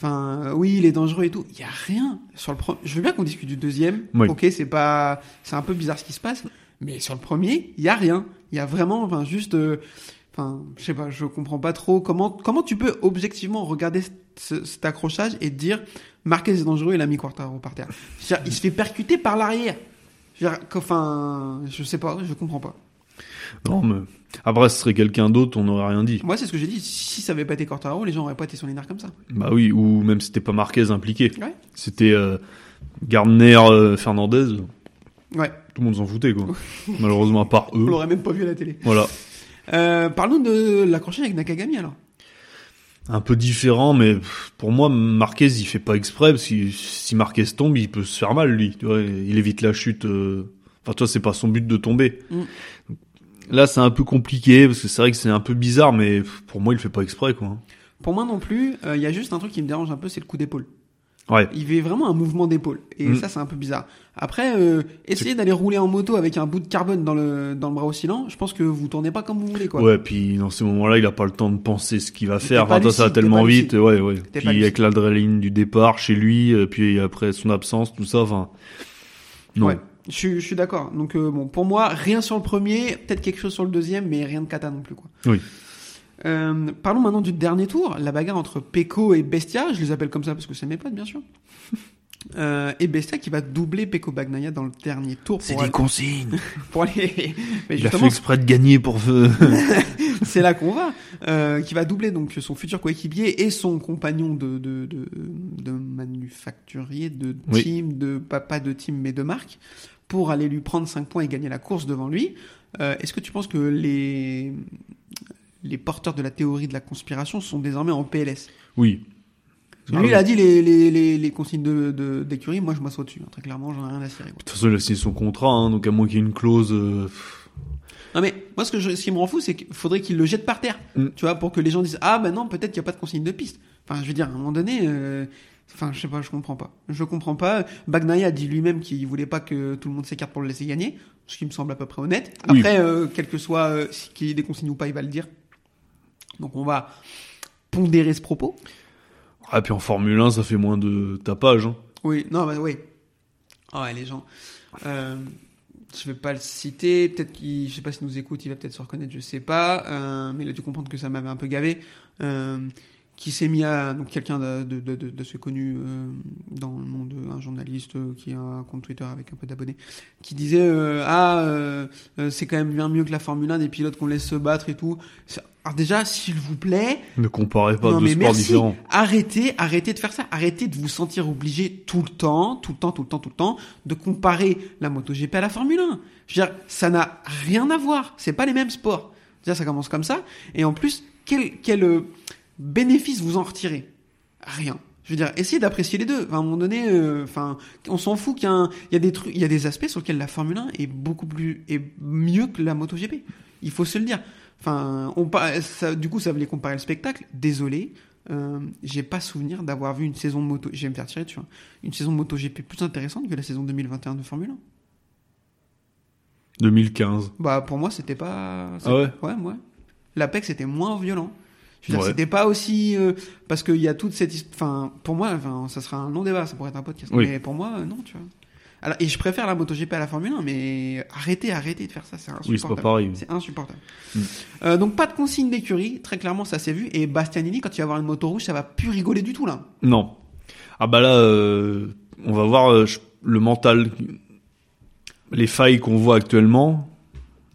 Enfin, euh, oui, il est dangereux et tout. Il y a rien sur le. Je veux bien qu'on discute du deuxième. Oui. Ok, c'est pas, c'est un peu bizarre ce qui se passe. Mais sur le premier, il y a rien. Il y a vraiment, enfin, juste. euh, Enfin, je sais pas, je comprends pas trop comment comment tu peux objectivement regarder ce- cet accrochage et dire Marquez est dangereux, il a mis Quartaro par terre. Il se fait percuter par l'arrière. Enfin, je sais pas, je comprends pas. Non, mais après, ce serait quelqu'un d'autre, on n'aurait rien dit. Moi, c'est ce que j'ai dit. Si ça avait pas été Quartaro, les gens auraient pas été sur les nerfs comme ça. Bah oui, ou même c'était pas Marquez impliqué. Ouais. C'était euh, Gardner, euh, Fernandez. Ouais. Tout le monde s'en foutait, quoi. Malheureusement, à part On eux. l'aurait même pas vu à la télé. Voilà. Euh, parlons de l'accrochage avec Nakagami alors. Un peu différent, mais pour moi, Marquez, il fait pas exprès, parce que si Marquez tombe, il peut se faire mal, lui. Tu vois, il évite la chute. euh, Enfin, toi, c'est pas son but de tomber. Mm. Là, c'est un peu compliqué, parce que c'est vrai que c'est un peu bizarre, mais pour moi, il fait pas exprès, quoi. Pour moi non plus, euh, il y a juste un truc qui me dérange un peu, c'est le coup d'épaule. Ouais. Il fait vraiment un mouvement d'épaule. Et Mm. ça, c'est un peu bizarre. Après, euh, essayer d'aller rouler en moto avec un bout de carbone dans le, dans le bras oscillant, je pense que vous tournez pas comme vous voulez, quoi. Ouais, puis dans ces moments-là, il a pas le temps de penser ce qu'il va faire. Enfin, toi, ça va lucide, tellement vite. Ouais, ouais. Puis lucide. avec l'adrénaline du départ chez lui, euh, puis après son absence, tout ça, enfin. Non. Ouais. Je suis, je suis d'accord. Donc euh, bon, pour moi, rien sur le premier, peut-être quelque chose sur le deuxième, mais rien de cata non plus, quoi. Oui. Euh, parlons maintenant du dernier tour, la bagarre entre Peko et Bestia. Je les appelle comme ça parce que c'est mes potes, bien sûr. Euh, et Bestia qui va doubler Peko Bagnaia dans le dernier tour pour, aller, consignes. pour aller. Mais Il a fait exprès de gagner pour feu. c'est là qu'on va. Euh, qui va doubler donc son futur coéquipier et son compagnon de de, de, de manufacturier, de Oui. team, de pas, pas de team mais de marque, pour aller lui prendre 5 points et gagner la course devant lui. Euh, Est-ce que tu penses que les les porteurs de la théorie de la conspiration sont désormais en PLS oui. Lui, Ah oui. il a dit les, les, les, les consignes de, de, d'écurie, moi je m'assois dessus. hein. Très clairement, j'en ai rien à cirer. De toute façon, il a signé son contrat, hein, donc à moins qu'il y ait une clause. euh, Non mais moi ce que je, ce qui me rend fou c'est qu'il faudrait qu'il le jette par terre, Mm. tu vois, pour que les gens disent ah ben non peut-être qu'il n'y a pas de consigne de piste. Enfin je veux dire à un moment donné, euh, enfin je sais pas, je comprends pas, je comprends pas. Bagnaia a dit lui-même qu'il voulait pas que tout le monde s'écarte pour le laisser gagner, ce qui me semble à peu près honnête. Oui. Après euh, quel que soit euh, si- qu'il y ait des consignes ou pas, il va le dire. Donc on va pondérer ce propos. Ah, puis en Formule 1, ça fait moins de tapage. Hein. Oui, non, bah oui. Ah ouais, les gens. Euh, je vais pas le citer, peut-être qu'il, je sais pas s'il nous écoute, il va peut-être se reconnaître, je sais pas, euh, mais il a dû comprendre que ça m'avait un peu gavé. Euh, qui s'est mis à donc quelqu'un de, de, de, de, d'assez connu euh, dans le monde, un journaliste euh, qui a un compte Twitter avec un peu d'abonnés, qui disait euh, ah euh, euh, c'est quand même bien mieux que la Formule 1 des pilotes qu'on laisse se battre et tout. Alors déjà s'il vous plaît, Ne comparez pas deux sports différents. Arrêtez, arrêtez de faire ça. Arrêtez de vous sentir obligé tout le temps, tout le temps, tout le temps, tout le temps, de comparer la MotoGP à la Formule 1. Je veux dire, ça n'a rien à voir. C'est pas les mêmes sports. Déjà, ça commence comme ça. Et en plus, quel, quel euh, bénéfice vous en retirez Rien. Je veux dire, essayez d'apprécier les deux. Enfin, à un moment donné, euh, enfin, on s'en fout qu'il y a, un- il y a des trucs, il y a des aspects sur lesquels la Formule 1 est beaucoup plus, est mieux que la MotoGP. Il faut se le dire. Enfin, on, par- ça, du coup, ça voulait comparer le spectacle. Désolé, euh, j'ai pas souvenir d'avoir vu une saison moto. Je vais me faire tirer dessus. hein. Une saison MotoGP plus intéressante que la saison 2021 de Formule 1. 2015. Bah, pour moi, c'était pas. Ah ouais? Ouais, ouais. L'Apex était moins violent. Je veux dire, c'était pas aussi. euh, parce qu'il y a toute cette. Enfin, pour moi, enfin, ça sera un long débat, ça pourrait être un podcast. Oui. Mais pour moi, euh, non, tu vois. Alors, et je préfère la MotoGP à la Formule 1, mais arrêtez, arrêtez de faire ça, c'est Oui, insupportable. pareil. C'est insupportable. Mm. Euh, donc pas de consigne d'écurie, très clairement ça s'est vu. Et Bastianini, quand il va avoir une moto rouge, ça va plus rigoler du tout là. Non. Ah bah là, euh, on va voir le mental, les failles qu'on voit actuellement.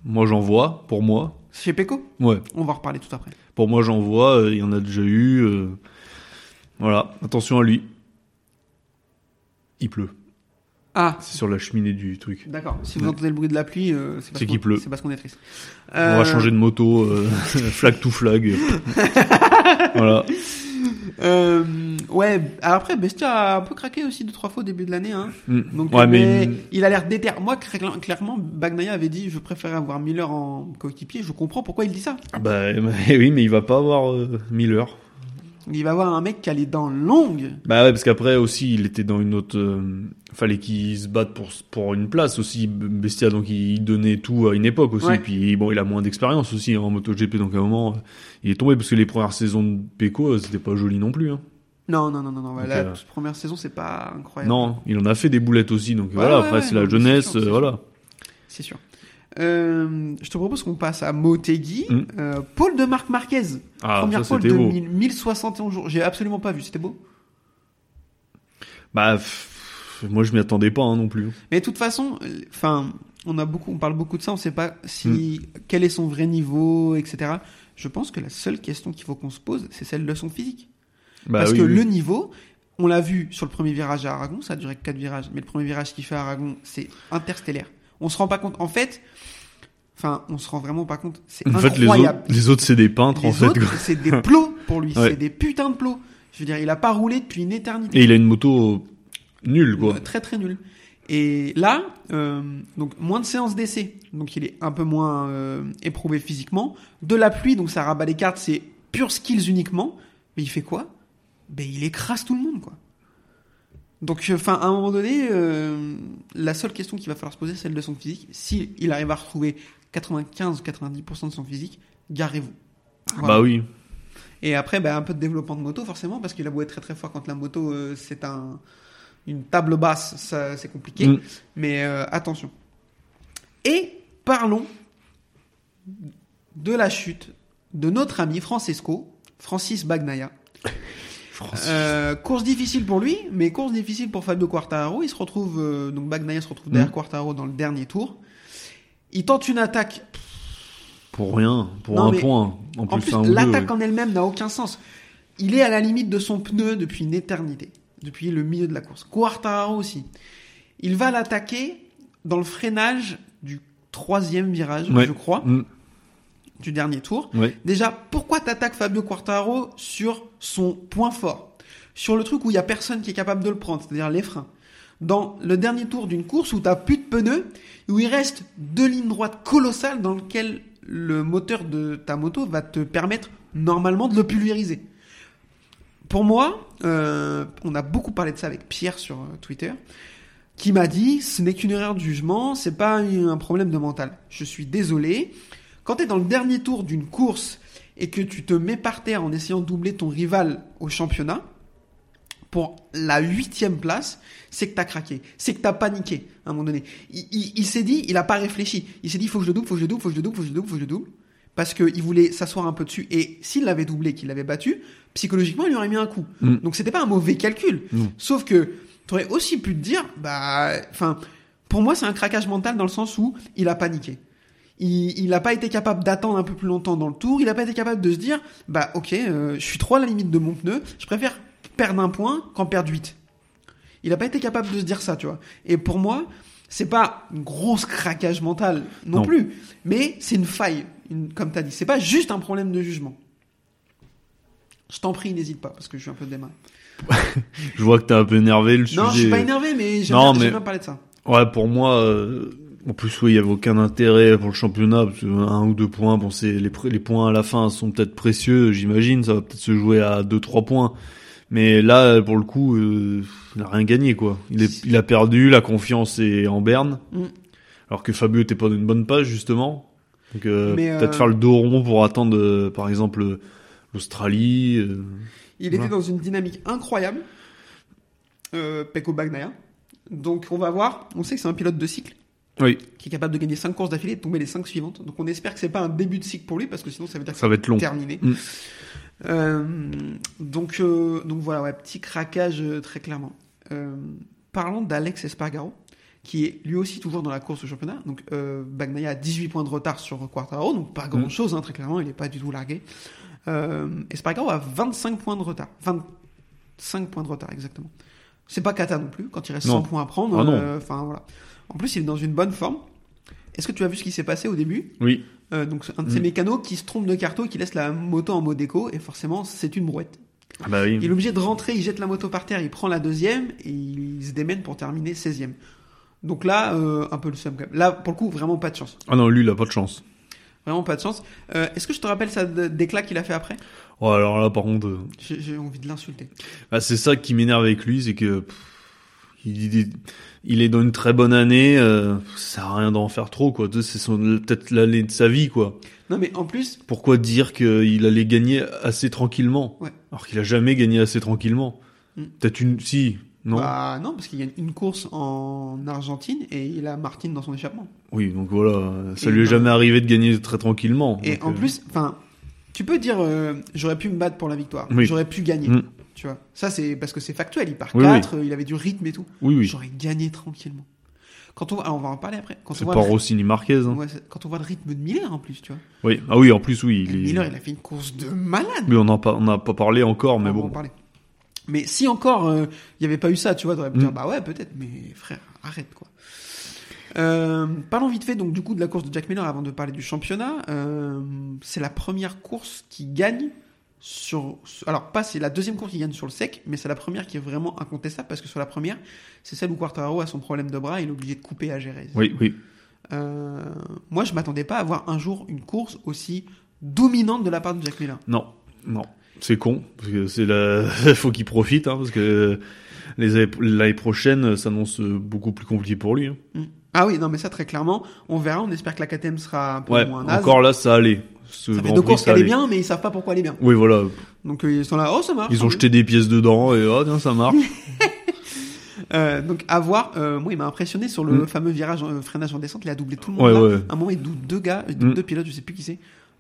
Moi, j'en vois, pour moi. Chez Peko, Ouais, on va en reparler tout après. Pour moi, j'en vois. euh, Il y en a déjà eu. euh, Voilà, attention à lui. Il pleut. Ah, C'est sur la cheminée du truc. d'accord. Si vous Ouais. entendez le bruit de la pluie, euh, c'est parce qu'il pleut. C'est parce qu'on est triste. On va changer de moto, euh, flag to flag. voilà. Euh, ouais. Alors après, Bestia a un peu craqué aussi deux trois fois au début de l'année. Hein. Mm. Donc, ouais, mais, il a l'air déter. Moi, cla- clairement, Bagnaia avait dit, je préfère avoir Miller en coéquipier. Je comprends pourquoi il dit ça. bah, oui, mais il va pas avoir euh, Miller. Il va avoir un mec qui a les dents longues. Bah ouais, parce qu'après aussi, il était dans une autre. euh, fallait qu'il se batte pour pour une place aussi, Bestia. Donc il donnait tout à une époque aussi. Ouais. Puis bon, il a moins d'expérience aussi hein, en MotoGP. Donc à un moment, il est tombé parce que les premières saisons de Pecco, euh, c'était pas joli non plus. Hein. Non, non, non, non, non. La euh, toute première saison, c'est pas incroyable. Non, il en a fait des boulettes aussi. Donc Ouais, voilà. ouais, après, c'est la jeunesse. sûr, euh, voilà. C'est sûr. Euh, je te propose qu'on passe à Motegi. Mm. Euh, Paul de Marc Marquez. Ah, Première ça de beau. 1000 1071 jours. J'ai absolument pas vu. C'était beau. Bah, pff, moi je m'y attendais pas hein, non plus. Mais de toute façon, euh, enfin, on a beaucoup, on parle beaucoup de ça. On sait pas si Mm. quel est son vrai niveau, etc. Je pense que la seule question qu'il faut qu'on se pose, c'est celle de son physique. Bah, Parce oui, que oui. le niveau, on l'a vu sur le premier virage à Aragon, ça a duré que 4 virages, mais le premier virage qu'il fait à Aragon, c'est interstellaire. On se rend pas compte. En fait, enfin, on se rend vraiment pas compte. C'est En fait, les incroyable. autres, les autres c'est des peintres Les en fait. c'est des plots pour lui. Ouais. C'est des putains de plots. Je veux dire, il a pas roulé depuis une éternité. Et il a une moto nulle quoi. Très très nul. Et là, euh, donc moins de séances d'essai, donc il est un peu moins euh, éprouvé physiquement. De la pluie, donc ça rabat les cartes, c'est pure skills uniquement. Mais il fait quoi? Ben il écrase tout le monde quoi. Donc, enfin, à un moment donné, euh, la seule question qu'il va falloir se poser, c'est celle de son physique. Si il arrive à retrouver 95-90% de son physique, garez-vous. Voilà. Bah oui. Et après, bah, un peu de développement de moto, forcément, parce qu'il a beau être très très fort quand la moto, euh, c'est un, une table basse, ça, c'est compliqué. Mm. Mais euh, attention. Et parlons de la chute de notre ami Francesco, Francis Bagnaia. Euh, course difficile pour lui, mais course difficile pour Fabio Quartararo. Il se retrouve, euh, donc Bagnaia se retrouve derrière Mm. Quartararo dans le dernier tour. Il tente une attaque Pour rien, pour Non, un point. En plus, l'attaque ouais. en elle-même n'a aucun sens. Il est à la limite de son pneu depuis une éternité, depuis le milieu de la course. Quartararo aussi. Il va l'attaquer dans le freinage du troisième virage, Ouais. je crois, Mm. Du dernier tour. Déjà, pourquoi t'attaques Fabio Quartararo sur son point fort? Sur le truc où il y a personne qui est capable de le prendre, c'est-à-dire les freins. Dans le dernier tour d'une course où t'as plus de pneus, où il reste deux lignes droites colossales dans lesquelles le moteur de ta moto va te permettre normalement de le pulvériser. Pour moi, euh, on a beaucoup parlé de ça avec Pierre sur euh, Twitter, qui m'a dit ce n'est qu'une erreur de jugement, c'est pas un problème de mental. Je suis désolé. Quand tu es dans le dernier tour d'une course et que tu te mets par terre en essayant de doubler ton rival au championnat, pour la huitième place, c'est que t'as craqué, c'est que t'as paniqué à un moment donné. Il, il- il s'est dit, il a pas réfléchi. Il s'est dit, faut que je le double, faut que je le double, faut que je le double, faut que je le double, faut que je le double. Parce qu'il voulait s'asseoir un peu dessus. Et s'il l'avait doublé, qu'il l'avait battu, psychologiquement, il lui aurait mis un coup. Mm. Donc c'était pas un mauvais calcul. Non. Sauf que t'aurais aussi pu te dire, bah, enfin, pour moi, c'est un craquage mental dans le sens où il a paniqué. Il, il a pas été capable d'attendre un peu plus longtemps dans le tour. Il a pas été capable de se dire, bah, ok, euh, je suis trop à la limite de mon pneu. Je préfère perdre un point qu'en perdre 8. Il a pas été capable de se dire ça, tu vois. Et pour moi, c'est pas un gros craquage mental non, Non. plus, mais c'est une faille, une, comme t'as dit. C'est pas juste un problème de jugement. Je t'en prie, n'hésite pas, parce que je suis un peu démarré. Je vois que t'es un peu énervé, le Non, je suis sujet. pas énervé, mais j'aime Non, bien, mais- bien parler de ça. Ouais, pour moi, euh, en plus, oui, il y avait aucun intérêt pour le championnat. Parce que un ou deux points, bon, c'est les, les points à la fin sont peut-être précieux, j'imagine. Ça va peut-être se jouer à deux, trois points. Mais là, pour le coup, euh, il a rien gagné, quoi. Il, est, il a perdu, la confiance est en berne. Mm. Alors que Fabio était pas d'une bonne page, justement. Donc, euh, Mais, peut-être euh, faire le dos rond pour attendre, euh, par exemple, l'Australie. euh, Il était dans une dynamique incroyable, euh, Peko Bagnaia. Donc on va voir, on sait que c'est un pilote de cycle Oui, qui est capable de gagner 5 courses d'affilée et de tomber les 5 suivantes. Donc on espère que c'est pas un début de cycle pour lui parce que sinon ça veut dire que ça va être long. terminé. Mm. Euh, donc, euh, donc voilà, ouais, petit craquage euh, très clairement. Euh, parlons d'Alex Espargaro, qui est lui aussi toujours dans la course au championnat. Donc euh, Bagnaia a 18 points de retard sur Quartaro, donc pas grand chose, hein, très clairement, il n'est pas du tout largué. Euh, Espargaro a 25 points de retard. 25 points de retard, exactement. C'est pas cata non plus, quand il reste Non. 100 points à prendre. Ah non. euh, Enfin voilà. En plus, il est dans une bonne forme. Est-ce que tu as vu ce qui s'est passé au début? Oui, euh, donc un de ces Mm. mécanos qui se trompe de carton et qui laisse la moto en mode écho et forcément c'est une brouette. ah bah oui. Il est obligé de rentrer, il jette la moto par terre, il prend la deuxième et il se démène pour terminer 16ème. Donc là, euh, un peu le seum quand même. Là, pour le coup, vraiment pas de chance. Ah non, lui, il a pas de chance. Vraiment pas de chance. Euh, Est-ce que je te rappelle ça d'éclat qu'il a fait après? Oh, alors là, par contre, euh, J'ai envie de l'insulter. bah, c'est ça qui m'énerve avec lui, c'est que pff, il, est dans une très bonne année, euh, ça sert à rien d'en faire trop, quoi. C'est peut-être l'année de sa vie, quoi. Non mais en plus, Pourquoi dire qu'il allait gagner assez tranquillement Ouais. Alors qu'il a jamais gagné assez tranquillement? Mm. Peut-être une... Si, non? Bah non, parce qu'il gagne une course en Argentine et il a Martin dans son échappement. Oui, donc voilà, ça Et lui est jamais arrivé de gagner très tranquillement. Et en euh, plus, enfin, tu peux dire euh, j'aurais pu me battre pour la victoire, Oui. j'aurais pu gagner. Mm. Tu vois, ça c'est parce que c'est factuel. Il part Oui, 4, il avait du rythme et tout. Oui, oui. J'aurais gagné tranquillement. Quand on, alors on va en parler après. Quand on C'est voit, pas Rossini Marquez. Hein. ouais, quand on voit le rythme de Miller en plus, tu vois. Oui. Ah oui, en plus, oui. Il est... Miller, il a fait une course de malade. Oui, on n'a pas, on a pas parlé encore, mais on va bon. en parler. Mais si encore euh, il n'y avait pas eu ça, tu vois, t'aurais pu Mm. dire bah ouais peut-être, mais frère, arrête quoi. Euh, parlons vite fait donc du coup de la course de Jack Miller avant de parler du championnat. Euh, c'est la première course qui gagne sur. Alors pas c'est la deuxième course qui gagne sur le sec, mais c'est la première qui est vraiment incontestable parce que sur la première, c'est celle où Quartararo a son problème de bras, il est obligé de couper à Jerez. Oui, oui. Euh, moi je m'attendais pas à voir un jour une course aussi dominante de la part de Jack Miller. Non, non. C'est con, parce que c'est la... faut qu'il profite, hein, parce que l'année prochaine s'annonce beaucoup plus compliqué pour lui. hein. Ah oui, non mais ça très clairement, on verra, on espère que la KTM sera un peu Ouais, moins naze. encore là, ça allait. Ce Ça fait deux courses qu'elle est bien, mais ils savent pas pourquoi elle est bien. Oui, voilà. Donc euh, ils sont là, oh ça marche. Ils ont jeté des pièces dedans et oh, tiens, ça marche. Euh, donc à voir, euh, moi il m'a impressionné sur le Mm. fameux virage euh, freinage en descente, il a doublé tout le monde Ouais, là. ouais. À un moment il double deux gars, il double Mm. deux pilotes, je sais plus qui c'est.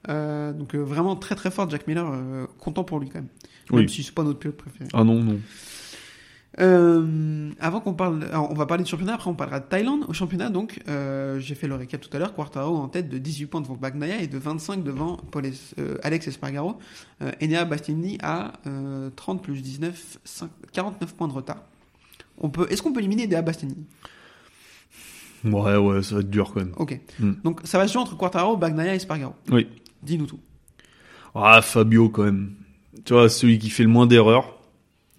Donc vraiment très très fort Jack Miller, content pour lui quand même. Même Oui. si c'est pas notre pilote préféré. Ah non, non. Euh, avant qu'on parle, alors, on va parler de championnat, après on parlera de Thaïlande. Au championnat, donc, euh, j'ai fait le récap tout à l'heure. Quartaro en tête de 18 points devant Bagnaia et de 25 devant Paul Es- euh, Alex Espargaro. Euh, Enea Bastianini a euh, 30 plus 19, 5 49 points de retard. On peut, est-ce qu'on peut éliminer Enea Bastianini? Ouais, ouais, ça va être dur quand même. Ok. Mm. Donc ça va se jouer entre Quartaro, Bagnaia et Espargaro. Oui. Dis-nous tout. Ah, Fabio quand même. Tu vois, celui qui fait le moins d'erreurs.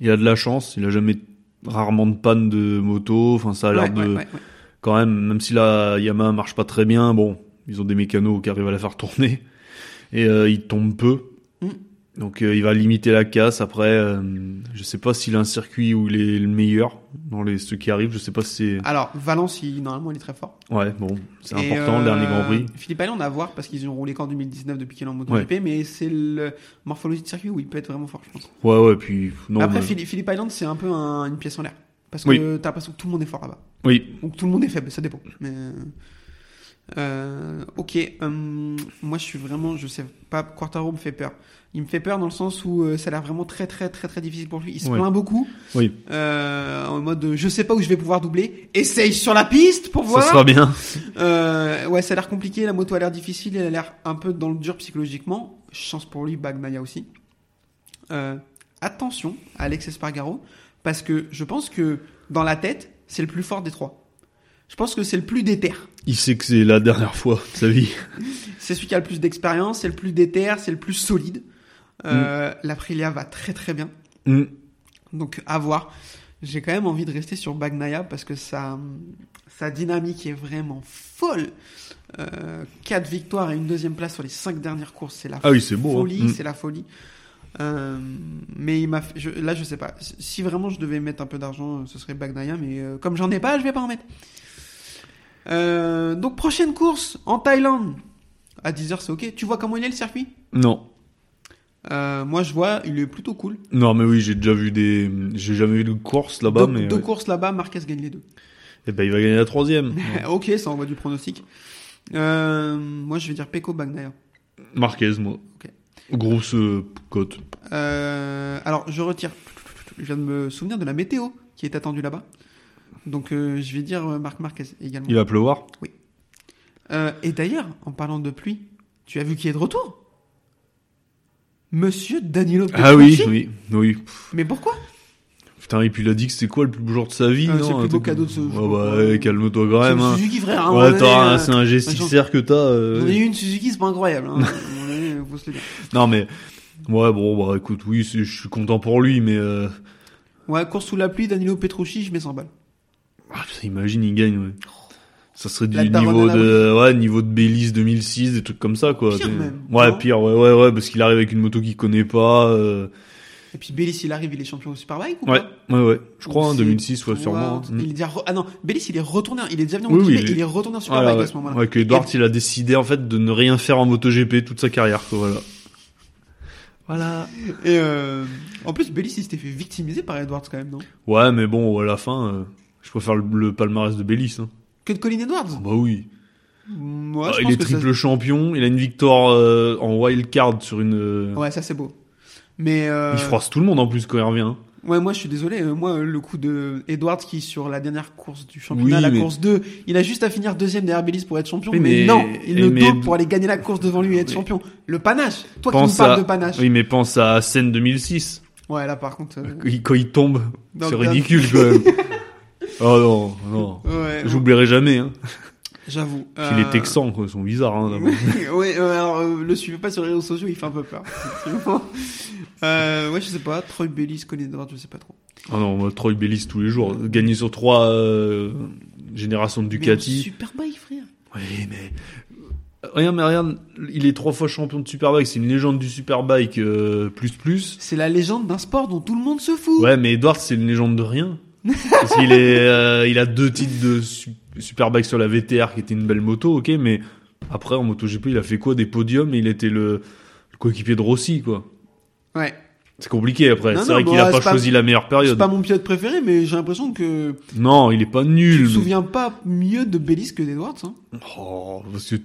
Il a de la chance. Il a jamais rarement de panne de moto. Enfin, ça a l'air Ouais, de ouais, ouais, ouais. quand même. Même si la Yamaha marche pas très bien, bon, ils ont des mécanos qui arrivent à la faire tourner et euh, il tombe peu. Donc euh, il va limiter la casse. Après, euh, je sais pas s'il a un circuit où il est le meilleur dans les ceux qui arrivent. Je sais pas si c'est. Alors, Valence, il, normalement, il est très fort. Ouais, bon, c'est important euh, le dernier Grand Prix. Philippe Island à voir parce qu'ils ont roulé qu'en 2019 depuis qu'il est en MotoGP, mais c'est le morphologie de circuit où il peut être vraiment fort, je pense. Ouais, ouais, puis non. Après, mais- Philippe, Island, c'est un peu un- une pièce en l'air. Parce que Oui. t'as l'impression que tout le monde est fort là-bas. Oui, Ou que tout le monde est faible, ça dépend. Mais euh, ok, hum, moi je suis vraiment, je sais pas, Quartaro me fait peur. Il me fait peur dans le sens où euh, ça a l'air vraiment très très très très difficile pour lui. Il se plaint beaucoup, oui, euh, en mode je sais pas où je vais pouvoir doubler. Essaye sur la piste pour voir. ça sera bien. Euh, ouais, ça a l'air compliqué. La moto a l'air difficile. Elle a l'air un peu dans le dur psychologiquement. Chance pour lui, Bagnaia aussi. Euh, attention à Alex Espargaro, parce que je pense que dans la tête, c'est le plus fort des trois. Je pense que c'est le plus déter. Il sait que c'est la dernière fois de sa vie. C'est celui qui a le plus d'expérience, c'est le plus déter, c'est le plus solide. Euh, L'Aprilia va très très bien. Mm. Donc à voir. J'ai quand même envie de rester sur Bagnaia parce que sa, sa dynamique est vraiment folle. Euh, 4 victoires et une deuxième place sur les 5 dernières courses, c'est la Ah oui, c'est beau. hein. folie, Mm. c'est la folie. Euh, mais il m'a, je- là je sais pas. Si vraiment je devais mettre un peu d'argent, ce serait Bagnaia, mais euh, comme j'en ai pas, je vais pas en mettre. Euh, donc prochaine course en Thaïlande. À 10h c'est ok. Tu vois comment il est le circuit? Non. Euh, Moi je vois, il est plutôt cool. Non, mais oui, j'ai déjà vu des. J'ai jamais vu de course là-bas, deux mais. deux ouais. courses là-bas, Marquez gagne les deux. Eh ben, il va gagner la troisième. ok, ça envoie du pronostic. Euh, moi, je vais dire Peko Bagnaia. Marquez, moi. Ok. Grosse euh, cote. Alors, je retire. Je viens de me souvenir de la météo qui est attendue là-bas. Donc, je vais dire Marc Marquez également. Il va pleuvoir. Euh, et d'ailleurs, en parlant de pluie, tu as vu qui est de retour? Monsieur Danilo Ah oui, Petrucci oui, oui. Mais pourquoi? Putain, et puis il a dit que c'était quoi le plus beau jour de sa vie, Euh, non c'est le un plus beau cadeau de ce Ouais, jour, bah, quoi. ouais, calme-toi quand même. Hein. Suzuki, frère. un Ouais, t'as un- euh, c'est un G6R que t'as. euh, J'en ai eu une Suzuki, c'est pas incroyable. Hein. Non, mais. Ouais, bon, bah écoute, oui, je suis content pour lui, mais. Euh... Ouais, course sous la pluie, Danilo Petrucci, je mets 100 balles. ah, putain, imagine, il gagne, ouais. Ça serait du niveau de, ouais, niveau de Belize 2006, des trucs comme ça, quoi. Pire même, Ouais, pire, ouais, ouais, ouais, parce qu'il arrive avec une moto qu'il connaît pas, euh... Et puis Bellis, il arrive, il est champion au Superbike ou Ouais, pas ouais, ouais. Je crois, en c'est 2006, ouais, sûrement. Il est déjà re- Ah non, Bellis, il est retourné, il est déjà venu en Oui, il est- il est retourné en Superbike ouais. à ce moment-là. Ouais, que Edwards, il a décidé, en fait, de ne rien faire en MotoGP toute sa carrière, quoi, voilà. Voilà. Et euh, en plus, Bellis, il s'était fait victimiser par Edwards quand même, non? Ouais, mais bon, à la fin, euh, je préfère le, le palmarès de Bellis, hein. Que de Colin Edwards Bah oui. Moi, Ah, je il pense est que triple ça... champion, il a une victoire euh, en wild card sur une. euh, Ouais, ça c'est beau. Mais euh... Il froisse tout le monde en plus quand il revient. hein. ouais, moi je suis désolé. euh, Moi, le coup de Edwards qui sur la dernière course du championnat, Oui, la mais- course 2, il a juste à finir deuxième derrière Bellis pour être champion. Oui, mais, mais- non, il le mais- dope pour aller gagner la course devant lui et être champion. Le panache. Toi qui Pense me parles à- de panache. Oui, mais pense à Seine 2006. Ouais, là par contre. euh, Quand il- Quand il tombe, c'est ridicule quand même. oh non, non. Ouais, J'oublierai jamais. Hein. j'avoue. Puis Euh, les Texans, quoi, sont bizarres. Hein, euh, alors euh, le suivez pas sur les réseaux sociaux, il fait un peu peur. euh, ouais, je sais pas. Troy Bellis, Colin Edwards, je sais pas trop. Ah non, moi, Troy Bellis tous les jours. Gagner sur trois euh, générations de Ducati. Superbike, frère. Oui, mais. Rien, mais rien. Il est trois fois champion de Superbike. C'est une légende du Superbike euh, plus plus. C'est la légende d'un sport dont tout le monde se fout. Ouais, mais Edwards, c'est une légende de rien. Parce qu'il est, euh, il a deux titres de su- Superbike sur la VTR, qui était une belle moto, ok, mais après en MotoGP, il a fait quoi? Des podiums et il était le, le coéquipier de Rossi, quoi. Ouais. C'est compliqué après. C'est vrai qu'il bah, a pas c'est pas- choisi la meilleure C'est période. pas mon pilote préféré, mais j'ai l'impression que Non, il est pas tu nul. te mais- souviens pas mieux de Bellis que d'Edwards. Hein? Oh, parce que.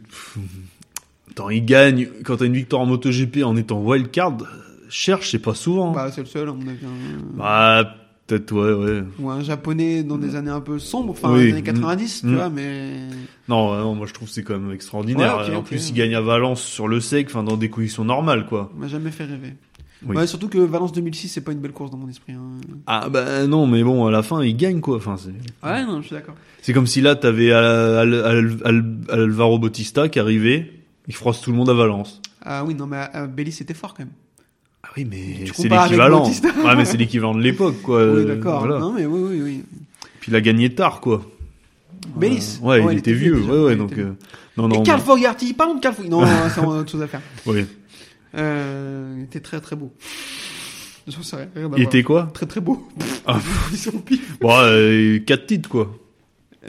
Attends, il gagne quand t'as une victoire en MotoGP en étant wildcard. euh, Cherche, c'est pas souvent. Bah, c'est le seul, à mon avis. hein. Bah, peut-être, ouais, ouais. Ou un japonais dans des années un peu sombres, enfin, Oui. les années 90, Mm. tu vois, mais. Non, non, moi je trouve c'est quand même extraordinaire. Ouais, en plus, il gagne à Valence sur le sec, enfin dans des conditions normales, quoi. m'a jamais fait rêver. Oui. Ouais, surtout que Valence 2006, c'est pas une belle course dans mon esprit. hein. Ah bah non, mais bon, à la fin, il gagne, quoi. Enfin, c'est. Ouais, non, je suis d'accord. C'est comme si là, t'avais Al- Al- Al- Al- Alvaro Bautista qui arrivait, il froisse tout le monde à Valence. Ah oui, non, mais euh, Bellis était fort quand même. Oui, mais c'est l'équivalent. Ouais, mais c'est l'équivalent de l'époque, quoi. oui, d'accord. voilà. Non, mais oui, oui, oui. Puis il a gagné tard, quoi. Bellis. Euh, ouais, Ouais, il, il était était vieux. déjà. ouais, ouais, Ouais, donc. euh, non, non. Et Carl Fogarty, parlons de Carl Fogarty. Non, c'est autre chose à faire. ouais. Euh, il était très très beau. Rien. Il était quoi très très beau. Ah. Ils sont pif. Bon, euh, quatre titres quoi.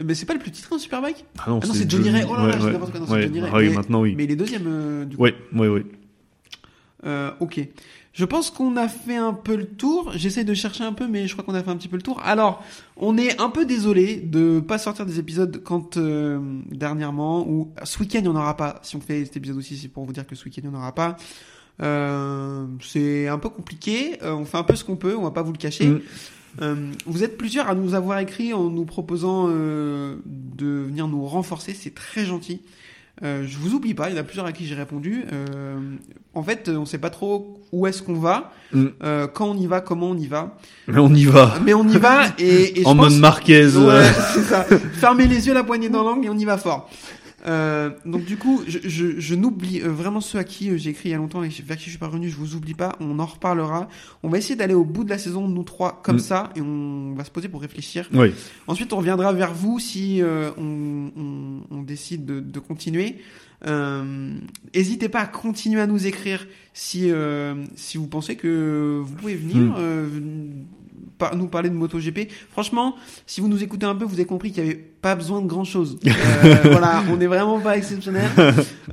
Mais c'est pas le plus titré en Superbike Ah non, Ah non, c'est Johnny Ray. Oh là là, ouais, ouais. n'importe quoi. Non, Ouais, Johnny Ray. ah oui, Mais- maintenant oui. Mais il est deuxième euh, du coup. Ouais, ouais, ouais. Euh, ok. Je pense qu'on a fait un peu le tour. J'essaie de chercher un peu, mais je crois qu'on a fait un petit peu le tour. Alors, on est un peu désolé de pas sortir des épisodes quand euh, dernièrement ou ce week-end il n'y en aura pas. Si on fait cet épisode aussi, c'est pour vous dire que ce week-end il n'y en aura pas. Euh, c'est un peu compliqué. Euh, on fait un peu ce qu'on peut. On va pas vous le cacher. Mm. Euh, vous êtes plusieurs à nous avoir écrit en nous proposant euh, de venir nous renforcer. C'est très gentil. Euh, je vous oublie pas, il y en a plusieurs à qui j'ai répondu. Euh, en fait, on sait pas trop où est-ce qu'on va, Mm. euh, quand on y va, comment on y va. Mais on y va. Mais on y va et, et je en pense... mode Marquez. Ouais, c'est ça. Fermez les yeux, la poignée dans l'angle et on y va fort. Euh, donc du coup, je, je, je n'oublie euh, vraiment ceux à qui euh, j'ai écrit il y a longtemps et vers qui je suis pas revenu, je vous oublie pas, on en reparlera. On va essayer d'aller au bout de la saison, nous trois, comme Mm. ça, et on va se poser pour réfléchir. Oui. Ensuite, on reviendra vers vous si euh, on, on, on décide de, de continuer. Euh, N'hésitez pas à continuer à nous écrire si, euh, si vous pensez que vous pouvez venir Mm. euh, par- nous parler de MotoGP. Franchement, si vous nous écoutez un peu, vous avez compris qu'il n'y avait pas besoin de grand chose. voilà, on n'est vraiment pas exceptionnel.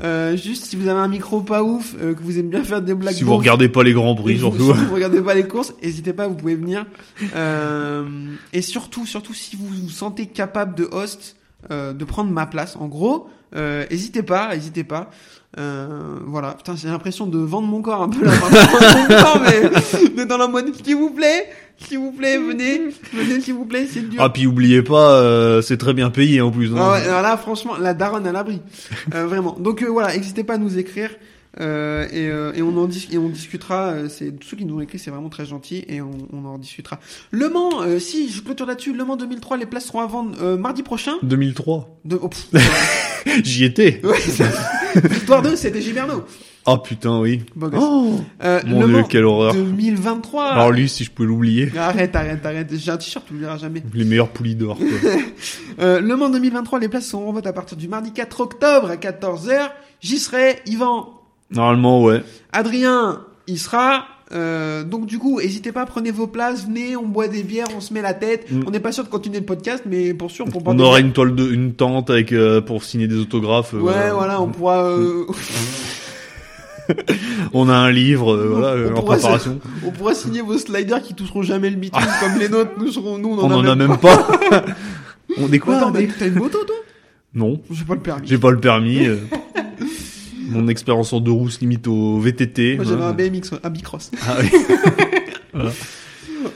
Euh, juste si vous avez un micro pas ouf, euh, que vous aimez bien faire des blagues. Si vous regardez pas les grands prix, surtout. Si vous regardez pas les courses, n'hésitez pas, vous pouvez venir. Euh, et surtout, surtout si vous vous sentez capable de host, euh, de prendre ma place, en gros, euh, n'hésitez pas, n'hésitez pas. Euh, voilà, putain, j'ai l'impression de vendre mon corps un peu là, enfin, de vendre mon corps, mais mais dans la mode, s'il vous plaît, s'il vous plaît, venez, venez, s'il vous plaît, c'est dur. Ah, puis oubliez pas, euh, c'est très bien payé en plus. hein. Ah ouais, alors là, franchement, la daronne à l'abri. Euh, vraiment. Donc euh, voilà, n'hésitez pas à nous écrire. Euh, et, euh, et on en dis et on discutera. euh, c'est ceux qui nous ont écrit, c'est vraiment très gentil et on, on en discutera. Le Mans, euh, si je clôture là-dessus, Le Mans 2003, les places seront à vendre euh, mardi prochain. 2003. De, oh, J'y étais. ouais, Victoire 2, c'était Gilberto. Ah putain, oui. Gosse. Oh Euh, Mon le dieu, Mans quelle horreur. 2023. Alors lui, si je pouvais l'oublier. Arrête, arrête, arrête. J'ai un t-shirt, tu l'oublieras jamais. Les meilleurs poulies d'or, quoi. Euh, le Mans 2023, les places seront en vente à partir du mardi 4 octobre à 14h. J'y serai, Yvan, Normalement, ouais. Adrien, il sera. Euh, donc du coup, n'hésitez pas, prenez vos places, venez, on boit des bières, on se met la tête. Mm. On n'est pas sûr de continuer le podcast, mais pour sûr, pour On aura une toile de, une tente avec, euh, pour signer des autographes. euh, Ouais, voilà, on pourra, euh, On a un livre, euh, voilà, On euh, en se- préparation. on pourra signer vos sliders qui toucheront jamais le bitume comme les nôtres. Nous serons, nous, on On en en a a même même pas. On est quoi Attends, mais t'as une moto, toi? Non, J'ai pas le permis. j'ai pas le permis. Mon expérience en deux roues se limite au VTT. Moi, j'avais un BMX, un Bicross. Ah oui.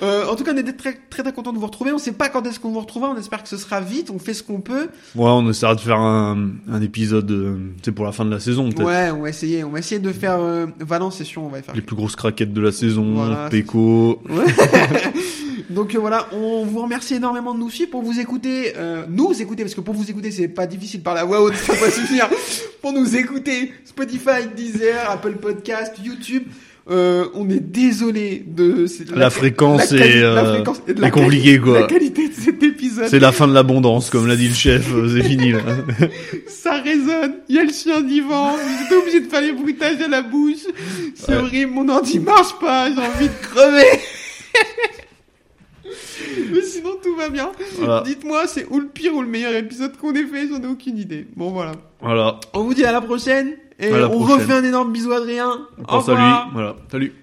Euh, en tout cas, on est très, très, très content de vous retrouver. On sait pas quand est-ce qu'on vous retrouvera. On espère que ce sera vite. On fait ce qu'on peut. Ouais, on essaiera de faire un, un épisode, euh, c'est pour la fin de la saison peut-être. Ouais, on va essayer. On va essayer de faire euh, Valence Session. On va y faire. Les plus grosses craquettes de la saison, Voilà, Péco. Ouais. Donc euh, voilà, on vous remercie énormément de nous suivre pour vous écouter, euh, nous écouter parce que pour vous écouter c'est pas difficile par la voix haute, ça va suffire. Pour nous écouter, Spotify, Deezer, Apple Podcast, YouTube. Euh, on est désolé de c'est- La fréquence la est, la euh, fréquence est la compliquée, quoi. La qualité de cet épisode, C'est la fin de l'abondance, comme l'a dit le chef, euh, c'est fini là. ça résonne. Il y a le chien d'Ivan, j'étais obligé de faire les bruitages à la bouche. C'est Ouais. horrible, mon ordi marche pas, j'ai envie de crever. Mais sinon tout va bien. Voilà. Dites-moi, c'est ou le pire ou le meilleur épisode qu'on ait fait, j'en ai aucune idée. Bon voilà. Voilà. On vous dit à la prochaine et la on prochaine. refait un énorme bisou à Adrien. On Au à lui. Voilà. Salut.